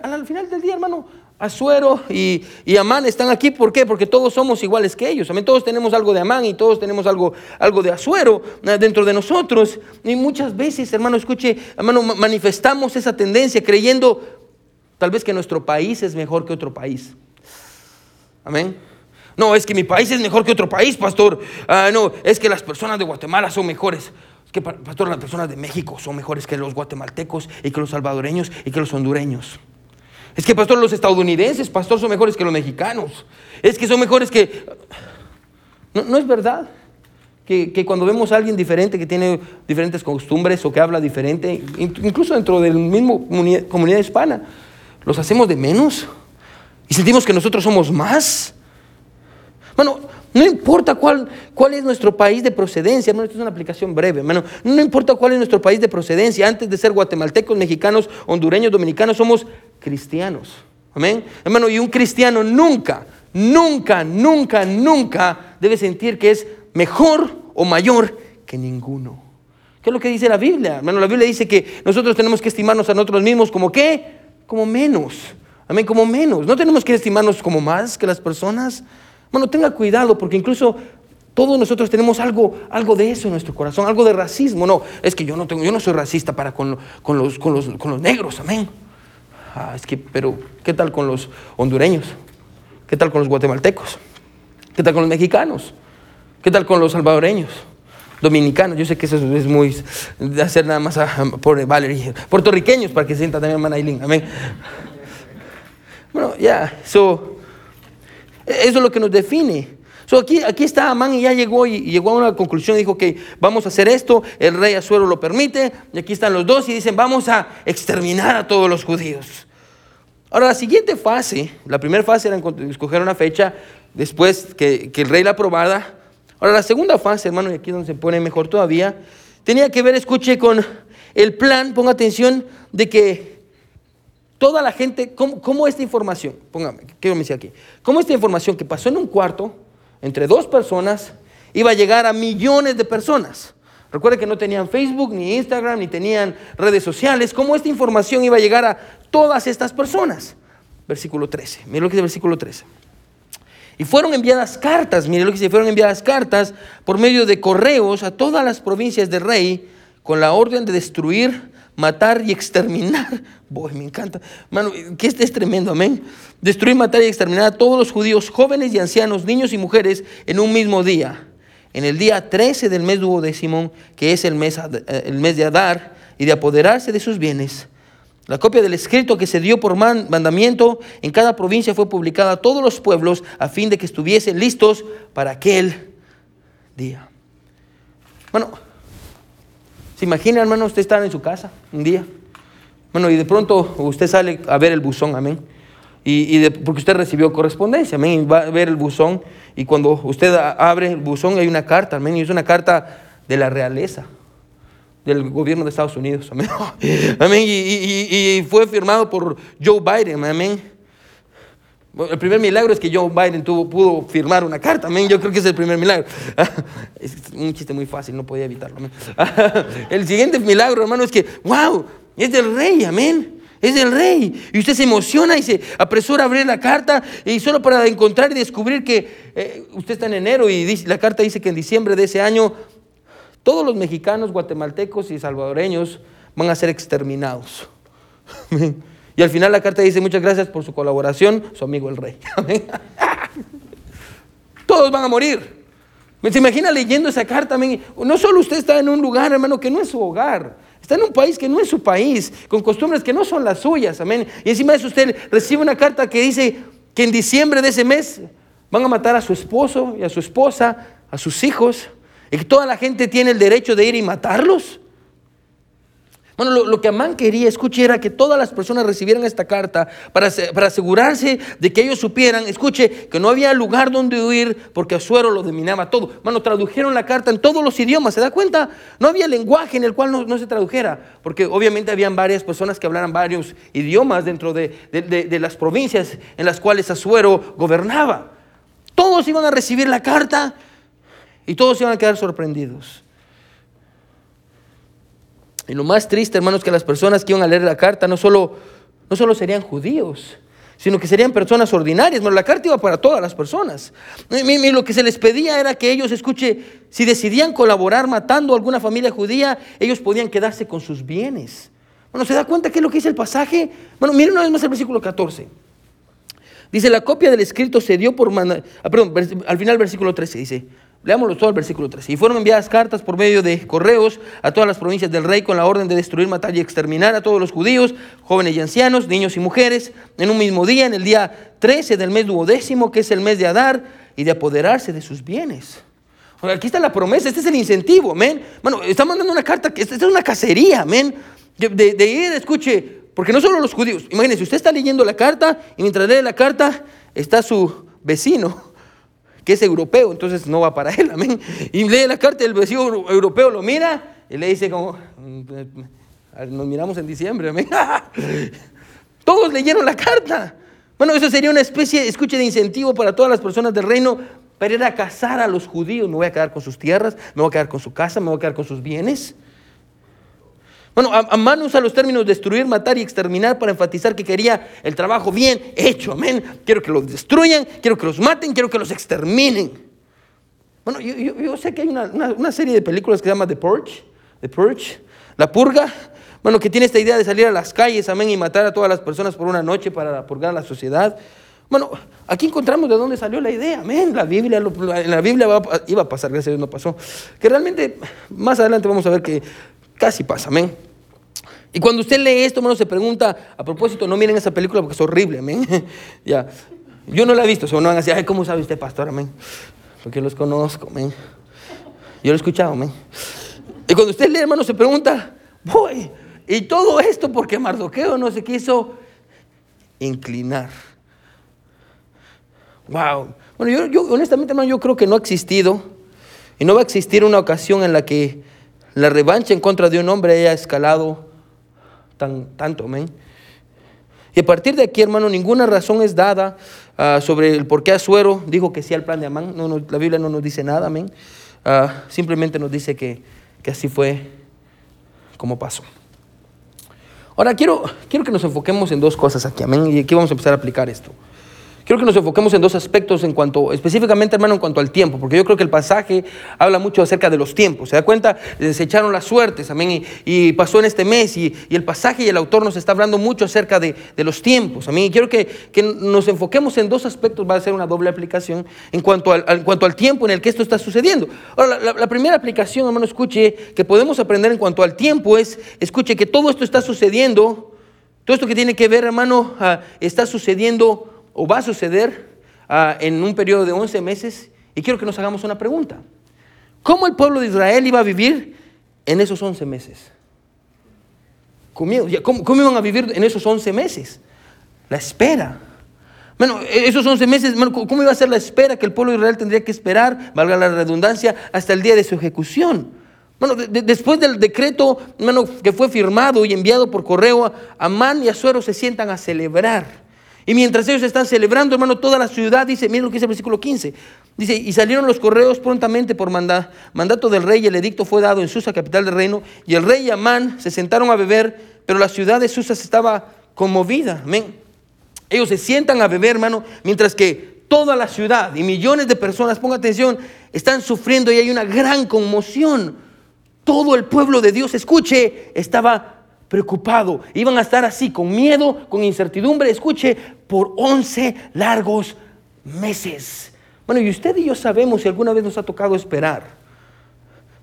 al final del día, hermano, Azuero y, y, Amán están aquí. ¿Por qué? Porque todos somos iguales que ellos. Amén. Todos tenemos algo de Amán y todos tenemos algo, algo de Azuero eh, dentro de nosotros. Y muchas veces, hermano, escuche, hermano, manifestamos esa tendencia creyendo tal vez que nuestro país es mejor que otro país. Amén. No, es que mi país es mejor que otro país, pastor. Ah, no, es que las personas de Guatemala son mejores. Es que, pastor, las personas de México son mejores que los guatemaltecos y que los salvadoreños y que los hondureños. Es que, pastor, los estadounidenses, pastor, son mejores que los mexicanos. Es que son mejores que... No, es verdad que, cuando vemos a alguien diferente, que tiene diferentes costumbres o que habla diferente, incluso dentro del mismo comunidad, hispana, los hacemos de menos y sentimos que nosotros somos más. Bueno, no importa cuál, cuál es nuestro país de procedencia, esto es una aplicación breve, hermano. No importa cuál es nuestro país de procedencia, antes de ser guatemaltecos, mexicanos, hondureños, dominicanos, somos cristianos. Amén. Hermano, y un cristiano nunca, nunca, nunca, nunca debe sentir que es mejor o mayor que ninguno. ¿Qué es lo que dice la Biblia? Hermano, la Biblia dice que nosotros tenemos que estimarnos a nosotros mismos como qué? Como menos. Amén, como menos. No tenemos que estimarnos como más que las personas. Bueno, tenga cuidado porque incluso todos nosotros tenemos algo, algo de eso en nuestro corazón, algo de racismo. No, es que yo no, tengo, yo no soy racista para con, los, con, los, con los negros, amén. Ah, es que, pero, ¿qué tal con los hondureños? ¿Qué tal con los guatemaltecos? ¿Qué tal con los mexicanos? ¿Qué tal con los salvadoreños? Dominicanos, yo sé que eso es muy de hacer nada más por Valerie, puertorriqueños para que se sienta también hermana amén. Bueno, ya, eso es lo que nos define. So, aquí, aquí está Amán y ya llegó y, llegó a una conclusión. Dijo que vamos a hacer esto, el rey Azuero lo permite. Y aquí están los dos y dicen, vamos a exterminar a todos los judíos. Ahora, la siguiente fase, la primera fase era escoger una fecha, después que, que el rey la aprobara. Ahora, la segunda fase, hermano, y aquí es donde se pone mejor todavía, tenía que ver, escuche, con el plan, ponga atención, de que toda la gente, ¿cómo, cómo esta información? Póngame, quiero decir aquí. ¿Cómo esta información que pasó en un cuarto, entre dos personas, iba a llegar a millones de personas? Recuerde que no tenían Facebook, ni Instagram, ni tenían redes sociales. ¿Cómo esta información iba a llegar a todas estas personas? Versículo 13. Mira lo que dice el versículo 13. Y fueron enviadas cartas, mire lo que dice, fueron enviadas cartas por medio de correos a todas las provincias del rey con la orden de destruir, matar y exterminar. [laughs] Me encanta. Mano, que este es tremendo, amén. Destruir, matar y exterminar a todos los judíos, jóvenes y ancianos, niños y mujeres, en un mismo día en el día 13 del mes duodécimo, que es el mes, eh, el mes de Adar, y de apoderarse de sus bienes. La copia del escrito que se dio por mandamiento en cada provincia fue publicada a todos los pueblos a fin de que estuviesen listos para aquel día. Bueno, ¿se imagina, hermano, usted está en su casa un día? Bueno, y de pronto usted sale a ver el buzón, amén. Y, porque usted recibió correspondencia, amén. Va a ver el buzón y cuando usted abre el buzón hay una carta, amén. Y es una carta de la realeza, del gobierno de Estados Unidos, amén. [laughs] amén. Y, fue firmado por Joe Biden, amén. El primer milagro es que Joe Biden pudo firmar una carta, amén. Yo creo que es el primer milagro. [laughs] Es un chiste muy fácil, no podía evitarlo, amén. [laughs] El siguiente milagro, hermano, es que, wow, es del rey, amén. Es el rey. Y usted se emociona y se apresura a abrir la carta y solo para encontrar y descubrir que eh, usted está en enero y la carta dice que en diciembre de ese año todos los mexicanos, guatemaltecos y salvadoreños van a ser exterminados. [laughs] Y al final la carta dice muchas gracias por su colaboración, su amigo el rey. [laughs] Todos van a morir. ¿Se imagina leyendo esa carta? No solo usted está en un lugar, hermano, que no es su hogar. Está en un país que no es su país, con costumbres que no son las suyas, amén. Y encima de eso usted recibe una carta que dice que en diciembre de ese mes van a matar a su esposo y a su esposa, a sus hijos, y que toda la gente tiene el derecho de ir y matarlos. Lo, que Amán quería, escuche, era que todas las personas recibieran esta carta para, para, asegurarse de que ellos supieran, escuche, que no había lugar donde huir porque Azuero lo dominaba todo. Bueno, tradujeron la carta en todos los idiomas, ¿se da cuenta? No había lenguaje en el cual no, se tradujera, porque obviamente habían varias personas que hablaran varios idiomas dentro de, de las provincias en las cuales Azuero gobernaba. Todos iban a recibir la carta y todos iban a quedar sorprendidos. Y lo más triste, hermanos, que las personas que iban a leer la carta no solo, no solo serían judíos, sino que serían personas ordinarias. Pero la carta iba para todas las personas. Y lo que se les pedía era que ellos, escuche, si decidían colaborar matando a alguna familia judía, ellos podían quedarse con sus bienes. Bueno, ¿se da cuenta qué es lo que dice el pasaje? Bueno, miren una vez más el versículo 14. Dice, la copia del escrito se dio por... Ah, perdón, al final versículo 13 dice, Leámoslo todo el versículo 3. Y fueron enviadas cartas por medio de correos a todas las provincias del rey con la orden de destruir, matar y exterminar a todos los judíos, jóvenes y ancianos, niños y mujeres, en un mismo día, en el día 13 del mes duodécimo, que es el mes de Adar, y de apoderarse de sus bienes. Aquí está la promesa, este es el incentivo, amén. Bueno, está mandando una carta, esta es una cacería, amén. De, de ir, escuche, porque no solo los judíos, imagínense, usted está leyendo la carta y mientras lee la carta está su vecino es europeo, entonces no va para él, amén. Y lee la carta del vecino europeo, lo mira y le dice como, mm, nos miramos en diciembre, amén. [laughs] Todos leyeron la carta. Bueno, eso sería una especie, escuche, de incentivo para todas las personas del reino para ir a cazar a los judíos. Me voy a quedar con sus tierras, me voy a quedar con su casa, me voy a quedar con sus bienes. Bueno, Amán usa los términos destruir, matar y exterminar para enfatizar que quería el trabajo bien hecho, amén. Quiero que los destruyan, quiero que los maten, quiero que los exterminen. Bueno, yo, sé que hay una, serie de películas que se llama The Purge, The Purge, La Purga, bueno, que tiene esta idea de salir a las calles, amén, y matar a todas las personas por una noche para purgar a la sociedad. Bueno, aquí encontramos de dónde salió la idea, amén. La Biblia, en la Biblia iba a pasar, gracias a Dios no pasó. Que realmente más adelante vamos a ver que Casi pasa, amén. Y cuando usted lee esto, hermano, se pregunta, a propósito, no miren esa película porque es horrible, amén. [laughs] ya. Yo no la he visto, no van a decir, ay, ¿cómo sabe usted, pastor? Amén. porque los conozco, men. Yo lo he escuchado, men. Y cuando usted lee, hermano, se pregunta, voy, y todo esto porque Mardoqueo no se quiso inclinar. Wow. Bueno, yo, yo, honestamente, hermano, yo creo que no ha existido y no va a existir una ocasión en la que la revancha en contra de un hombre haya escalado tan, tanto, amén. Y a partir de aquí, hermano, ninguna razón es dada ah, sobre el por qué Azuero dijo que sí al plan de Amán. No, la Biblia no nos dice nada, amén. Ah, simplemente nos dice que, que así fue como pasó. Ahora quiero, quiero que nos enfoquemos en dos cosas aquí, amén. Y aquí vamos a empezar a aplicar esto. Quiero que nos enfoquemos en dos aspectos en cuanto, específicamente, hermano, en cuanto al tiempo, porque yo creo que el pasaje habla mucho acerca de los tiempos. ¿Se da cuenta? Se echaron las suertes, amén, y, pasó en este mes, y, el pasaje y el autor nos está hablando mucho acerca de, los tiempos, amén. Y quiero que, nos enfoquemos en dos aspectos, va a ser una doble aplicación en cuanto al, en cuanto al tiempo en el que esto está sucediendo. Ahora, la, primera aplicación, hermano, escuche, que podemos aprender en cuanto al tiempo es, escuche, que todo esto está sucediendo, todo esto que tiene que ver, hermano, ah, está sucediendo o va a suceder ah, en un periodo de 11 meses. Y quiero que nos hagamos una pregunta. ¿Cómo el pueblo de Israel iba a vivir en esos 11 meses? ¿Cómo, cómo iban a vivir en esos 11 meses? La espera. Bueno, esos 11 meses, ¿cómo iba a ser la espera que el pueblo de Israel tendría que esperar, valga la redundancia, hasta el día de su ejecución? Bueno, después del decreto que fue firmado y enviado por correo, Amán y Azuero se sientan a celebrar. Y mientras ellos están celebrando, hermano, toda la ciudad dice, miren lo que dice el versículo 15. Dice, y salieron los correos prontamente por mandato del rey, y el edicto fue dado en Susa, capital del reino, y el rey y Amán se sentaron a beber, pero la ciudad de Susa estaba conmovida. Amén. Ellos se sientan a beber, hermano, mientras que toda la ciudad y millones de personas, ponga atención, están sufriendo y hay una gran conmoción. Todo el pueblo de Dios, escuche, estaba preocupado. Iban a estar así, con miedo, con incertidumbre, escuche, por 11 largos meses. Bueno, y usted y yo sabemos si alguna vez nos ha tocado esperar.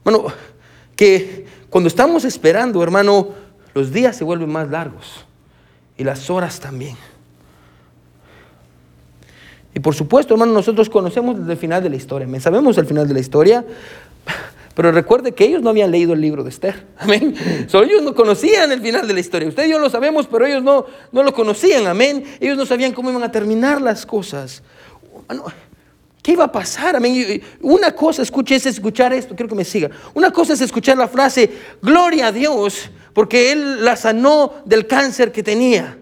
Bueno, que cuando estamos esperando, hermano, los días se vuelven más largos y las horas también. Y por supuesto, hermano, nosotros conocemos el final de la historia. Sabemos el final de la historia. Pero recuerde que ellos no habían leído el libro de Esther. [laughs] Amén. Solo ellos no conocían el final de la historia. Usted y yo lo sabemos, pero ellos no, no lo conocían. Amén. Ellos no sabían cómo iban a terminar las cosas. ¿Qué iba a pasar? Amén. Una cosa, escuche, es escuchar esto. Quiero que me siga. Una cosa es escuchar la frase, gloria a Dios, porque Él la sanó del cáncer que tenía.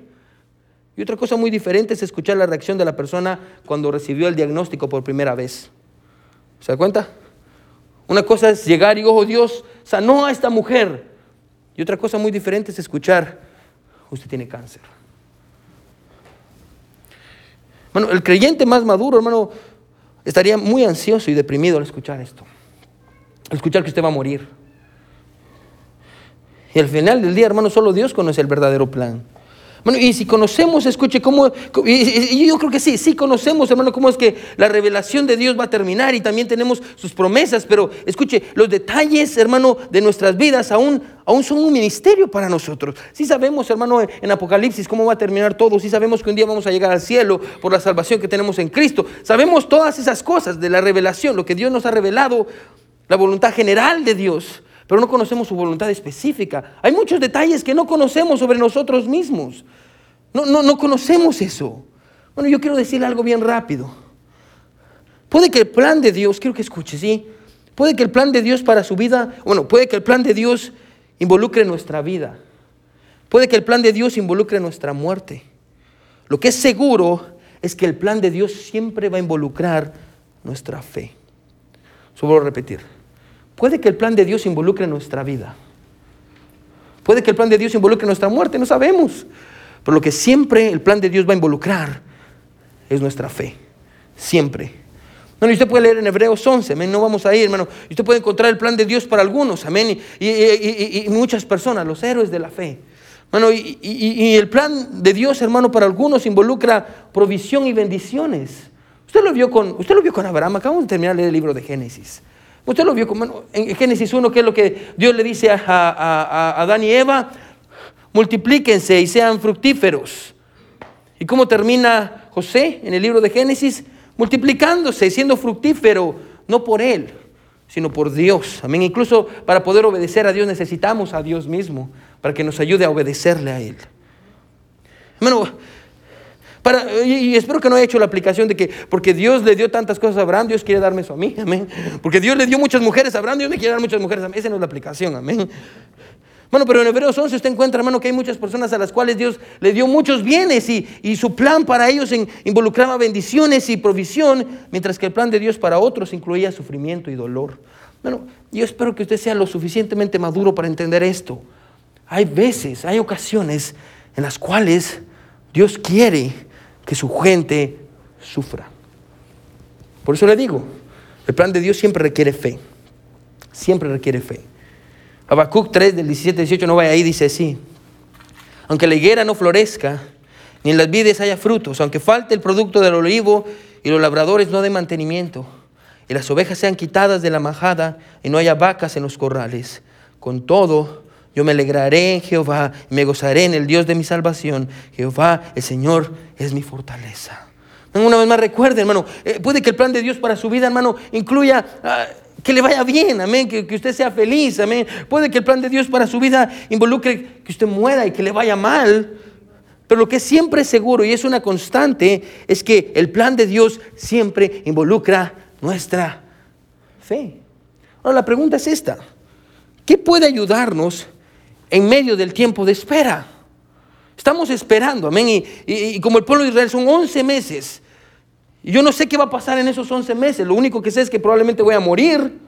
Y otra cosa muy diferente es escuchar la reacción de la persona cuando recibió el diagnóstico por primera vez. ¿Se da cuenta? Una cosa es llegar y, oh Dios, sanó a esta mujer. Y otra cosa muy diferente es escuchar, usted tiene cáncer. Bueno, el creyente más maduro, hermano, estaría muy ansioso y deprimido al escuchar esto. Al escuchar que usted va a morir. Y al final del día, hermano, solo Dios conoce el verdadero plan. Bueno, y si conocemos, escuche, cómo, y yo creo que sí, sí conocemos, hermano, cómo es que la revelación de Dios va a terminar y también tenemos sus promesas, pero escuche, los detalles, hermano, de nuestras vidas aún, aún son un ministerio para nosotros. Sí sabemos, hermano, en Apocalipsis cómo va a terminar todo, sí sabemos que un día vamos a llegar al cielo por la salvación que tenemos en Cristo. Sabemos todas esas cosas de la revelación, lo que Dios nos ha revelado, la voluntad general de Dios pero no conocemos su voluntad específica. Hay muchos detalles que no conocemos sobre nosotros mismos. No, no, no conocemos eso. Bueno, yo quiero decirle algo bien rápido. Puede que el plan de Dios, quiero que escuche, ¿sí? Puede que el plan de Dios para su vida, bueno, puede que el plan de Dios involucre nuestra vida. Puede que el plan de Dios involucre nuestra muerte. Lo que es seguro es que el plan de Dios siempre va a involucrar nuestra fe. Solo repetir. Puede que el plan de Dios involucre nuestra vida. Puede que el plan de Dios involucre nuestra muerte, no sabemos. Pero lo que siempre el plan de Dios va a involucrar es nuestra fe. Siempre. Bueno, usted puede leer en Hebreos 11, amén, no vamos a ir, hermano. Usted puede encontrar el plan de Dios para algunos, amén, y, muchas personas, los héroes de la fe. Bueno, y, el plan de Dios, hermano, para algunos involucra provisión y bendiciones. Usted lo vio con, usted lo vio con Abraham, acabamos de terminar de leer el libro de Génesis. Usted lo vio como en Génesis 1, que es lo que Dios le dice a, Adán y Eva, multiplíquense y sean fructíferos. ¿Y cómo termina José en el libro de Génesis? multiplicándose, siendo fructífero, no por Él, sino por Dios. Amén. Incluso para poder obedecer a Dios necesitamos a Dios mismo, para que nos ayude a obedecerle a Él. Hermano, y espero que no haya hecho la aplicación de que porque Dios le dio tantas cosas a Abraham, Dios quiere darme eso a mí. Amén. Porque Dios le dio muchas mujeres a Abraham, Dios me quiere dar muchas mujeres a mí. Esa no es la aplicación. Amén. Bueno, pero en Hebreos 11 usted encuentra, hermano, que hay muchas personas a las cuales Dios le dio muchos bienes y, y su plan para ellos involucraba bendiciones y provisión, mientras que el plan de Dios para otros incluía sufrimiento y dolor. Bueno, yo espero que usted sea lo suficientemente maduro para entender esto. Hay veces, hay ocasiones en las cuales Dios quiere que su gente sufra. Por eso le digo, el plan de Dios siempre requiere fe. Siempre requiere fe. Habacuc 3 del 17 18 no vaya ahí, dice así. Aunque la higuera no florezca, ni en las vides haya frutos, aunque falte el producto del olivo y los labradores no den mantenimiento, y las ovejas sean quitadas de la majada y no haya vacas en los corrales, con todo yo me alegraré en Jehová y me gozaré en el Dios de mi salvación. Jehová, el Señor, es mi fortaleza. Una vez más recuerde, hermano, eh, puede que el plan de Dios para su vida, hermano, incluya... Ah, que le vaya bien, amén, que, usted sea feliz, amén. Puede que el plan de Dios para su vida involucre que usted muera y que le vaya mal, pero lo que es siempre seguro y es una constante es que el plan de Dios siempre involucra nuestra fe. Ahora la pregunta es esta, ¿qué puede ayudarnos en medio del tiempo de espera? Estamos esperando, amén, y, como el pueblo de Israel son 11 meses y yo no sé qué va a pasar en esos 11 meses. Lo único que sé es que probablemente voy a morir.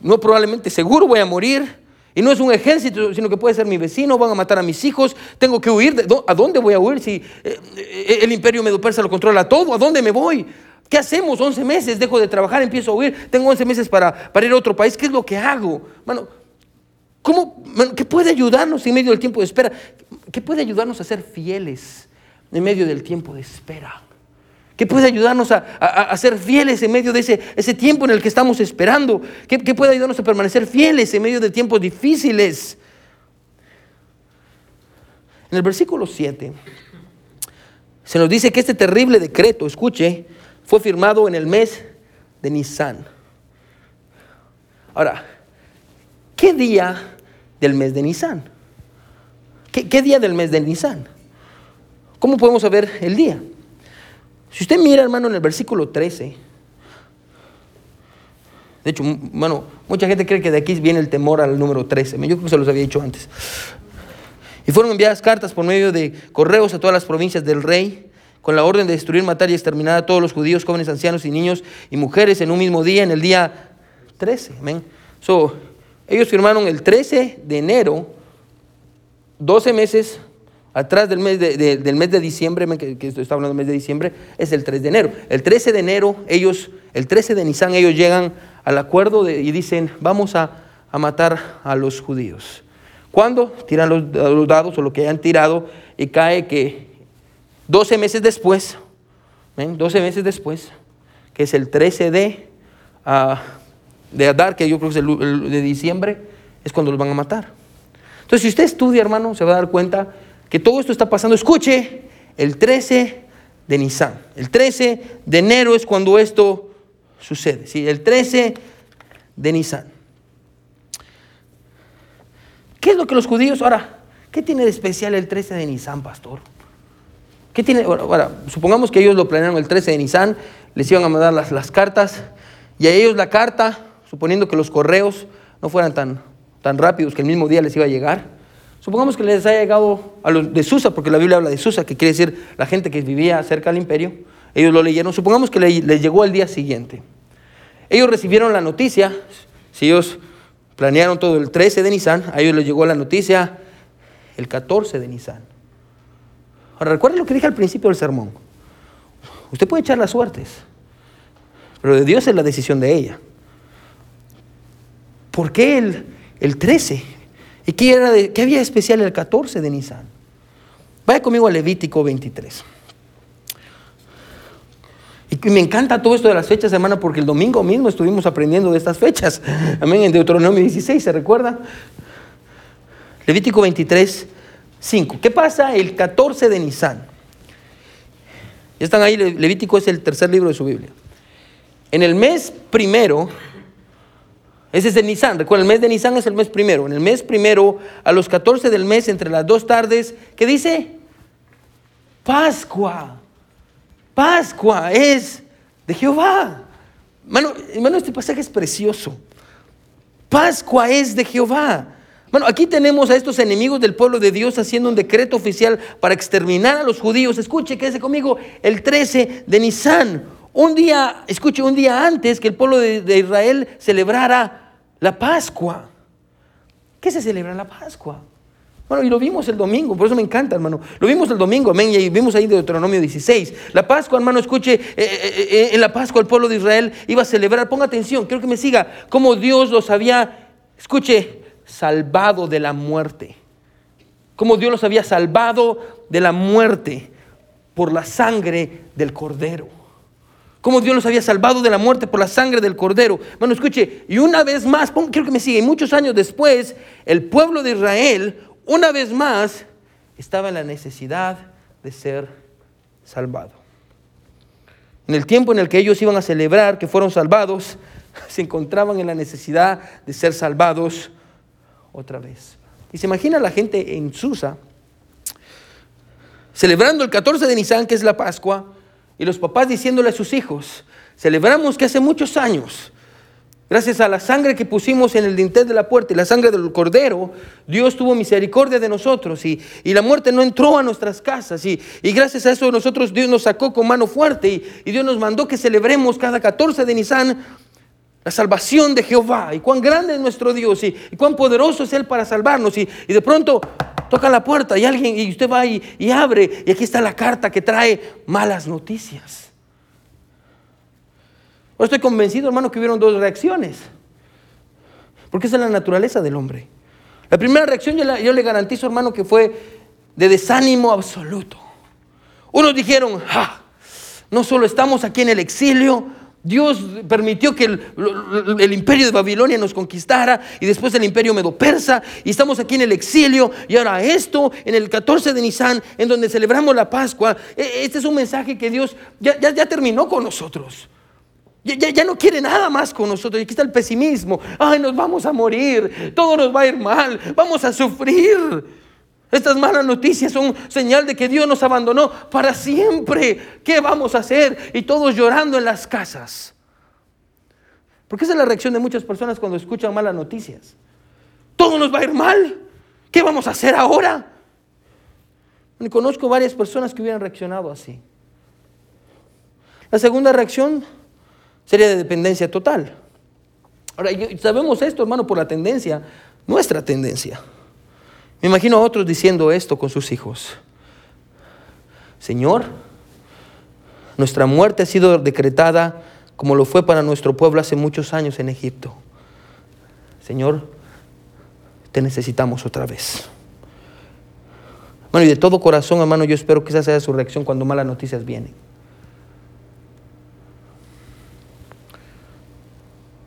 No probablemente, seguro voy a morir. Y no es un ejército, sino que puede ser mi vecino, van a matar a mis hijos, tengo que huir. ¿A dónde voy a huir si eh, eh, el imperio medo persa lo controla todo? ¿A dónde me voy? ¿Qué hacemos? 11 meses, dejo de trabajar, empiezo a huir. Tengo 11 meses para, para ir a otro país. ¿Qué es lo que hago? Bueno, ¿cómo, ¿qué puede ayudarnos en medio del tiempo de espera? ¿Qué puede ayudarnos a ser fieles en medio del tiempo de espera? ¿Qué puede ayudarnos a, ser fieles en medio de ese, ese, tiempo en el que estamos esperando? ¿Qué, puede ayudarnos a permanecer fieles en medio de tiempos difíciles? En el versículo 7 se nos dice que este terrible decreto, escuche, fue firmado en el mes de Nisan. Ahora, ¿qué día del mes de Nisan? ¿Qué, ¿Qué, día del mes de Nisan? ¿Cómo podemos saber el día? Si usted mira, hermano, en el versículo 13, de hecho, bueno, mucha gente cree que de aquí viene el temor al número 13. Yo creo que se los había dicho antes. Y fueron enviadas cartas por medio de correos a todas las provincias del rey, con la orden de destruir, matar y exterminar a todos los judíos, jóvenes, ancianos y niños y mujeres en un mismo día, en el día 13. Amén. So, ellos firmaron el 13 de enero, 12 meses atrás del mes de, del mes de diciembre, que, que estoy hablando del mes de diciembre, es el 3 de enero. El 13 de enero, ellos, el 13 de Nisan, ellos llegan al acuerdo y dicen, vamos a, matar a los judíos. ¿Cuándo? Tiran los, dados o lo que hayan tirado y cae que 12 meses después, 12 meses después, que es el 13 de, uh, de Adar, que yo creo que es el de diciembre, es cuando los van a matar. Entonces, si usted estudia, hermano, se va a dar cuenta que todo esto está pasando. Escuche, el 13 de Nisan. El 13 de enero es cuando esto sucede. ¿sí? El 13 de Nisan. ¿Qué es lo que los judíos ahora? ¿Qué tiene de especial el 13 de Nisan, pastor? ¿Qué tiene? Ahora, supongamos que ellos lo planearon el 13 de Nisan, les iban a mandar las, las cartas y a ellos la carta, suponiendo que los correos no fueran tan, tan rápidos que el mismo día les iba a llegar, Supongamos que les haya llegado a los de Susa, porque la Biblia habla de Susa, que quiere decir la gente que vivía cerca del imperio. Ellos lo leyeron. Supongamos que les llegó al día siguiente. Ellos recibieron la noticia, si ellos planearon todo el 13 de Nisan, a ellos les llegó la noticia el 14 de Nisan. Ahora, recuerden lo que dije al principio del sermón. Usted puede echar las suertes, pero de Dios es la decisión de ella. ¿Por qué el, el 13? ¿Y qué, era de, qué había especial el 14 de Nisan? Vaya conmigo a Levítico 23. Y me encanta todo esto de las fechas, hermana, porque el domingo mismo estuvimos aprendiendo de estas fechas. [laughs] Amén, en Deuteronomio 16, ¿se recuerda? Levítico 23, 5. ¿Qué pasa el 14 de Nisan? Ya están ahí, Levítico es el tercer libro de su Biblia. En el mes primero, ese es de Nisan, recuerda, el mes de Nisan es el mes primero. En el mes primero, a los 14 del mes, entre las dos tardes, ¿qué dice? Pascua. Pascua es de Jehová. Hermano, este pasaje es precioso. Pascua es de Jehová. Bueno, aquí tenemos a estos enemigos del pueblo de Dios haciendo un decreto oficial para exterminar a los judíos. Escuche, quédese conmigo, el 13 de Nisan. Un día, escuche, un día antes que el pueblo de Israel celebrara la Pascua. ¿Qué se celebra la Pascua? Bueno, y lo vimos el domingo, por eso me encanta, hermano. Lo vimos el domingo, amén, y vimos ahí de Deuteronomio 16. La Pascua, hermano, escuche, eh, eh, eh, en la Pascua el pueblo de Israel iba a celebrar, ponga atención, quiero que me siga, cómo Dios los había, escuche, salvado de la muerte. Cómo Dios los había salvado de la muerte por la sangre del cordero. Cómo Dios los había salvado de la muerte por la sangre del cordero. Bueno, escuche, y una vez más, quiero que me siga, y muchos años después, el pueblo de Israel una vez más estaba en la necesidad de ser salvado. En el tiempo en el que ellos iban a celebrar que fueron salvados, [laughs] se encontraban en la necesidad de ser salvados otra vez. Y se imagina la gente en Susa, celebrando el 14 de Nisan, que es la Pascua, y los papás diciéndole a sus hijos, celebramos que hace muchos años Gracias a la sangre que pusimos en el dintel de la puerta y la sangre del cordero, Dios tuvo misericordia de nosotros y, la muerte no entró a nuestras casas. Y, gracias a eso nosotros Dios nos sacó con mano fuerte y, Dios nos mandó que celebremos cada 14 de Nisan la salvación de Jehová y cuán grande es nuestro Dios y, cuán poderoso es Él para salvarnos. Y, de pronto toca la puerta y alguien y usted va y abre y aquí está la carta que trae malas noticias. Yo estoy convencido, hermano, que hubieron dos reacciones. Porque esa es la naturaleza del hombre. La primera reacción yo, le garantizo, hermano, que fue de desánimo absoluto. Unos dijeron, no solo estamos aquí en el exilio, Dios permitió que el, imperio de Babilonia nos conquistara y después el imperio medo-persa y estamos aquí en el exilio y ahora esto en el 14 de Nisan en donde celebramos la Pascua. E, este es un mensaje que Dios ya, ya terminó con nosotros. Ya, no quiere nada más con nosotros. Y aquí está el pesimismo. Ay, nos vamos a morir. Todo nos va a ir mal. Vamos a sufrir. Estas malas noticias son señal de que Dios nos abandonó para siempre. ¿Qué vamos a hacer? Y todos llorando en las casas. Porque esa es la reacción de muchas personas cuando escuchan malas noticias. Todo nos va a ir mal. ¿Qué vamos a hacer ahora? Y conozco varias personas que hubieran reaccionado así. La segunda reacción Sería de dependencia total. Ahora, sabemos esto, hermano, por la tendencia, nuestra tendencia. Me imagino a otros diciendo esto con sus hijos. Señor, nuestra muerte ha sido decretada como lo fue para nuestro pueblo hace muchos años en Egipto. Señor, te necesitamos otra vez. Bueno, y de todo corazón, hermano, yo espero que esa sea su reacción cuando malas noticias vienen.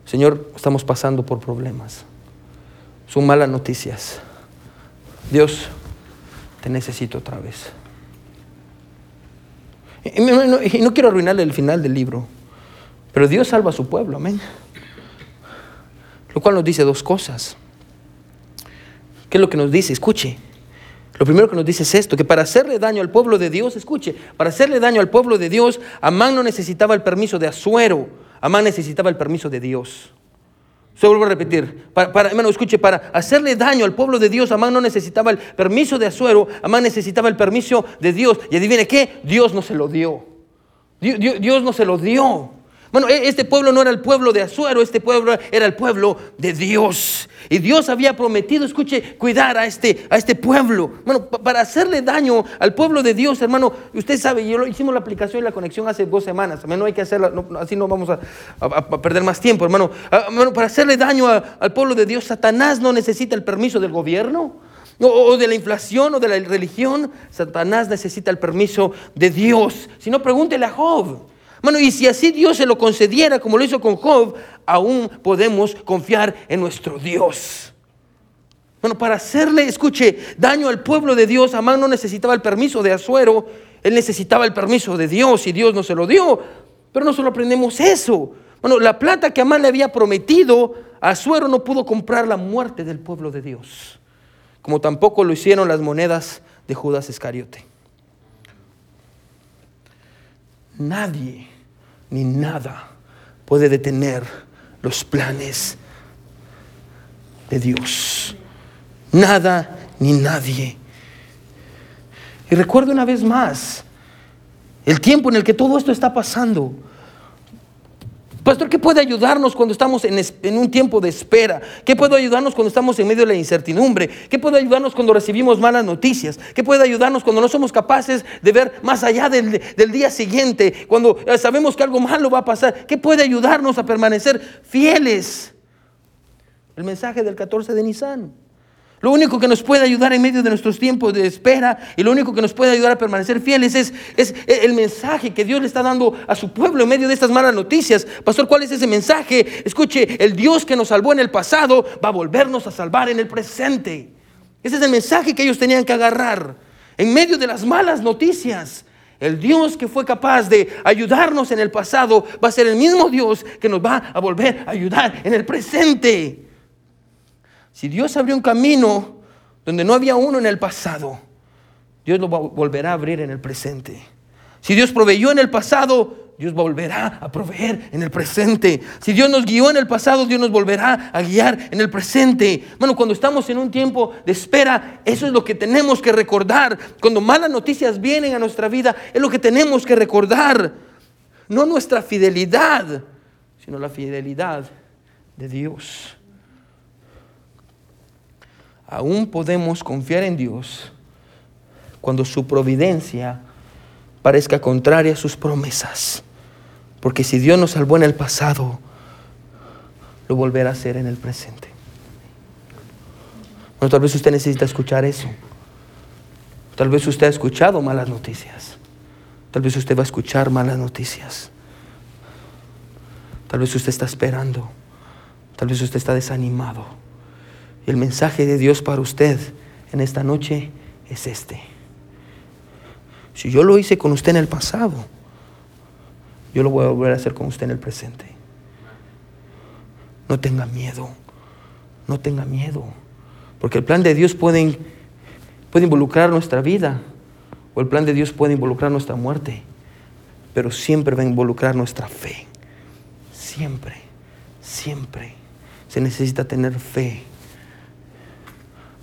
Señor, estamos pasando por problemas. Son malas noticias. Dios, te necesito otra vez. Y no, quiero arruinarle el final del libro, pero Dios salva a su pueblo, amén. Lo cual nos dice dos cosas. ¿Qué es lo que nos dice? Escuche. Lo primero que nos dice es esto, que para hacerle daño al pueblo de Dios, escuche, para hacerle daño al pueblo de Dios, Amán no necesitaba el permiso de Azuero, Amán necesitaba el permiso de Dios. Se vuelvo a repetir. Para, hermano, escuche, para hacerle daño al pueblo de Dios, Amán no necesitaba el permiso de Azuero, Amán necesitaba el permiso de Dios. Y adivine qué, Dios no se lo dio. Dios no se lo dio. Bueno, e, este pueblo no era el pueblo de Azuero, este pueblo era el pueblo de Dios. Y Dios había prometido, escuche, cuidar a este, a este pueblo. Bueno, para hacerle daño al pueblo de Dios, hermano, usted sabe, yo hicimos la aplicación y la conexión hace dos semanas. No hay que hacerla, así no vamos a, perder más tiempo, hermano. Ah, hermano para hacerle daño al pueblo de Dios, Satanás no necesita el permiso del gobierno. O, de la inflación o de la religión, Satanás necesita el permiso de Dios. Si no, pregúntele a Job. Bueno, y si así Dios se lo concediera como lo hizo con Job, aún podemos confiar en nuestro Dios. Bueno, para hacerle, escuche, daño al pueblo de Dios, Amán no necesitaba el permiso de Azuero Él necesitaba el permiso de Dios y Dios no se lo dio. Pero no solo aprendemos eso. Bueno, la plata que Amán le había prometido a Suero no pudo comprar la muerte del pueblo de Dios. Como tampoco lo hicieron las monedas de Judas Iscariote. Nadie ni nada puede detener los planes de Dios. Nada ni nadie. Y recuerdo una vez más el tiempo en el que todo esto está pasando. Pastor, ¿qué puede ayudarnos cuando estamos en, un tiempo de espera? ¿Qué puede ayudarnos cuando estamos en medio de la incertidumbre? ¿Qué puede ayudarnos cuando recibimos malas noticias? ¿Qué puede ayudarnos cuando no somos capaces de ver más allá del, del día siguiente? Cuando eh, sabemos que algo malo va a pasar. ¿Qué puede ayudarnos a permanecer fieles? El mensaje del 14 de Nisan. Lo único que nos puede ayudar en medio de nuestros tiempos de espera y lo único que nos puede ayudar a permanecer fieles es, es, el mensaje que Dios le está dando a su pueblo en medio de estas malas noticias. Pastor, ¿cuál es ese mensaje? Escuche, el Dios que nos salvó en el pasado va a volvernos a salvar en el presente. Ese es el mensaje que ellos tenían que agarrar en medio de las malas noticias. El Dios que fue capaz de ayudarnos en el pasado va a ser el mismo Dios que nos va a volver a ayudar en el presente. Si Dios abrió un camino donde no había uno en el pasado, Dios lo volverá a abrir en el presente. Si Dios proveyó en el pasado, Dios volverá a proveer en el presente. Si Dios nos guió en el pasado, Dios nos volverá a guiar en el presente. Bueno, cuando estamos en un tiempo de espera, eso es lo que tenemos que recordar. Cuando malas noticias vienen a nuestra vida, es lo que tenemos que recordar. No nuestra fidelidad, sino la fidelidad de Dios aún podemos confiar en Dios cuando su providencia parezca contraria a sus promesas. Porque si Dios nos salvó en el pasado, lo volverá a hacer en el presente. Bueno, tal vez usted necesita escuchar eso. Tal vez usted ha escuchado malas noticias. Tal vez usted va a escuchar malas noticias. Tal vez usted está esperando. Tal vez usted está desanimado. El mensaje de Dios para usted en esta noche es este. Si yo lo hice con usted en el pasado, yo lo voy a volver a hacer con usted en el presente. No tenga miedo, no tenga miedo, porque el plan de Dios puede, puede involucrar nuestra vida o el plan de Dios puede involucrar nuestra muerte, pero siempre va a involucrar nuestra fe. Siempre, siempre se necesita tener fe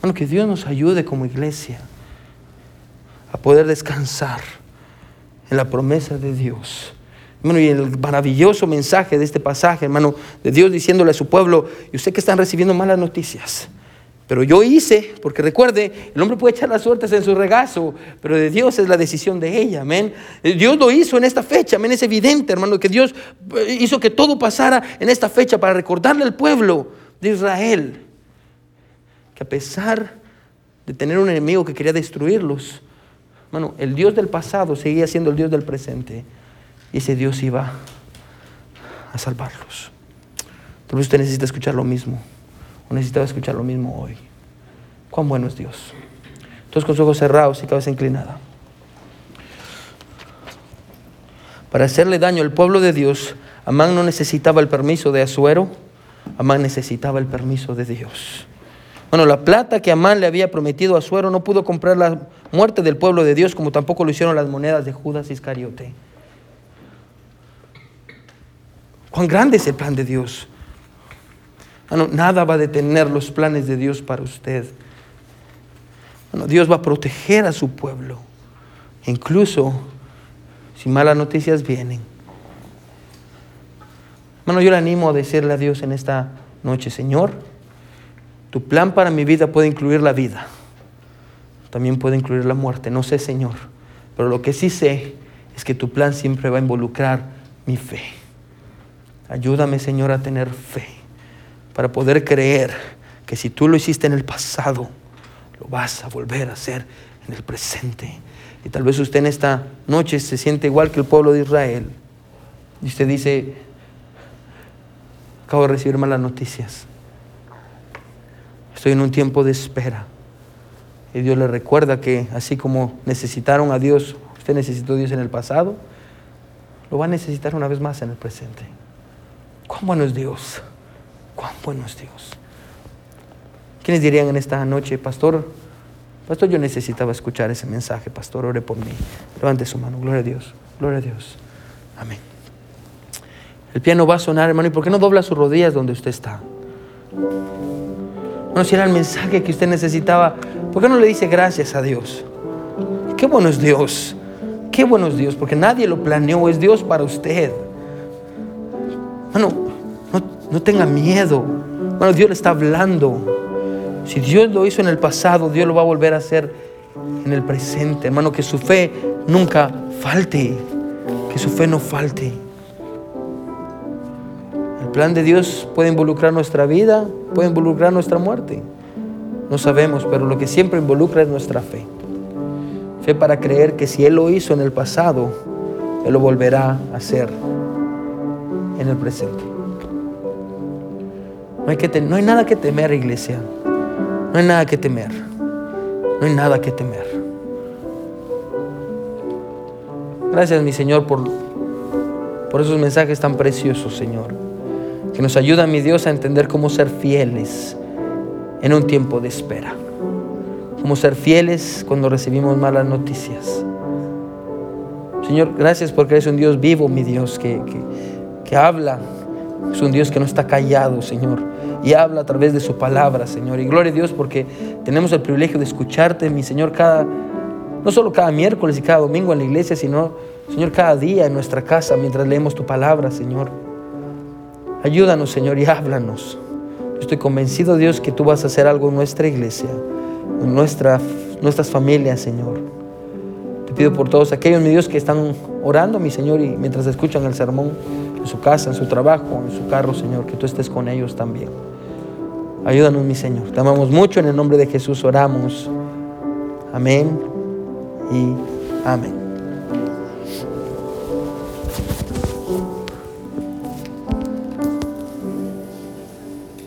bueno, que Dios nos ayude como iglesia a poder descansar en la promesa de Dios. Bueno, y el maravilloso mensaje de este pasaje, hermano, de Dios diciéndole a su pueblo, y usted que están recibiendo malas noticias, pero yo hice, porque recuerde, el hombre puede echar las suertes en su regazo, pero de Dios es la decisión de ella, amén. Dios lo hizo en esta fecha, amén. Es evidente, hermano, que Dios hizo que todo pasara en esta fecha para recordarle al pueblo de Israel que a pesar de tener un enemigo que quería destruirlos, bueno, el Dios del pasado seguía siendo el Dios del presente y ese Dios iba a salvarlos. Entonces usted necesita escuchar lo mismo, o necesitaba escuchar lo mismo hoy. Cuán bueno es Dios. Todos con sus ojos cerrados y cabeza inclinada. Para hacerle daño al pueblo de Dios, Amán no necesitaba el permiso de Azuero, Amán necesitaba el permiso de Dios. Bueno, la plata que Amán le había prometido a Suero no pudo comprar la muerte del pueblo de Dios, como tampoco lo hicieron las monedas de Judas Iscariote. Cuán grande es el plan de Dios. Bueno, nada va a detener los planes de Dios para usted. Bueno, Dios va a proteger a su pueblo, incluso si malas noticias vienen. Bueno, yo le animo a decirle a Dios en esta noche, Señor, tu plan para mi vida puede incluir la vida. También puede incluir la muerte. No sé, Señor. Pero lo que sí sé es que tu plan siempre va a involucrar mi fe. Ayúdame, Señor, a tener fe. Para poder creer que si tú lo hiciste en el pasado, lo vas a volver a hacer en el presente. Y tal vez usted en esta noche se siente igual que el pueblo de Israel. Y usted dice, acabo de recibir malas noticias. Estoy en un tiempo de espera. Y Dios le recuerda que así como necesitaron a Dios Usted necesitó a Dios en el pasado, lo va a necesitar una vez más en el presente. ¿Cuán bueno es Dios? ¿Cuán bueno es Dios? ¿Quiénes dirían en esta noche, pastor? Pastor, yo necesitaba escuchar ese mensaje, pastor, ore por mí. Levante su mano, gloria a Dios, gloria a Dios. Amén. El piano va a sonar, hermano, ¿y por qué no dobla sus rodillas donde usted está? Bueno, si era el mensaje que usted necesitaba, ¿por qué no le dice gracias a Dios? Qué bueno es Dios, qué bueno es Dios, porque nadie lo planeó, es Dios para usted. Bueno, no, no tenga miedo. Bueno, Dios le está hablando. Si Dios lo hizo en el pasado, Dios lo va a volver a hacer en el presente. Hermano, que su fe nunca falte. Que su fe no falte. Plan de Dios puede involucrar nuestra vida, puede involucrar nuestra muerte. No sabemos, pero lo que siempre involucra es nuestra fe. Fe para creer que si Él lo hizo en el pasado, Él lo volverá a hacer en el presente. No hay, que no hay nada que temer, iglesia. No hay nada que temer. No hay nada que temer. Gracias, mi Señor, por, por esos mensajes tan preciosos, Señor. Que nos ayudan, mi Dios, a entender cómo ser fieles en un tiempo de espera. Cómo ser fieles cuando recibimos malas noticias. Señor, gracias porque eres un Dios vivo, mi Dios, que, que, que habla. Es un Dios que no está callado, Señor y habla a través de su palabra, Señor. Y gloria a Dios porque tenemos el privilegio de escucharte, mi Señor, cada, no solo cada miércoles y cada domingo en la iglesia, sino, Señor, cada día en nuestra casa mientras leemos tu palabra, Señor. Ayúdanos, Señor, y háblanos. estoy convencido, Dios, que tú vas a hacer algo en nuestra iglesia, en nuestra, nuestras familias, Señor. Te pido por todos aquellos, mi Dios, que están orando, mi Señor, y mientras escuchan el sermón en su casa, en su trabajo, en su carro, Señor, que tú estés con ellos también. Ayúdanos, mi Señor. Te amamos mucho. En el nombre de Jesús oramos. Amén y amén.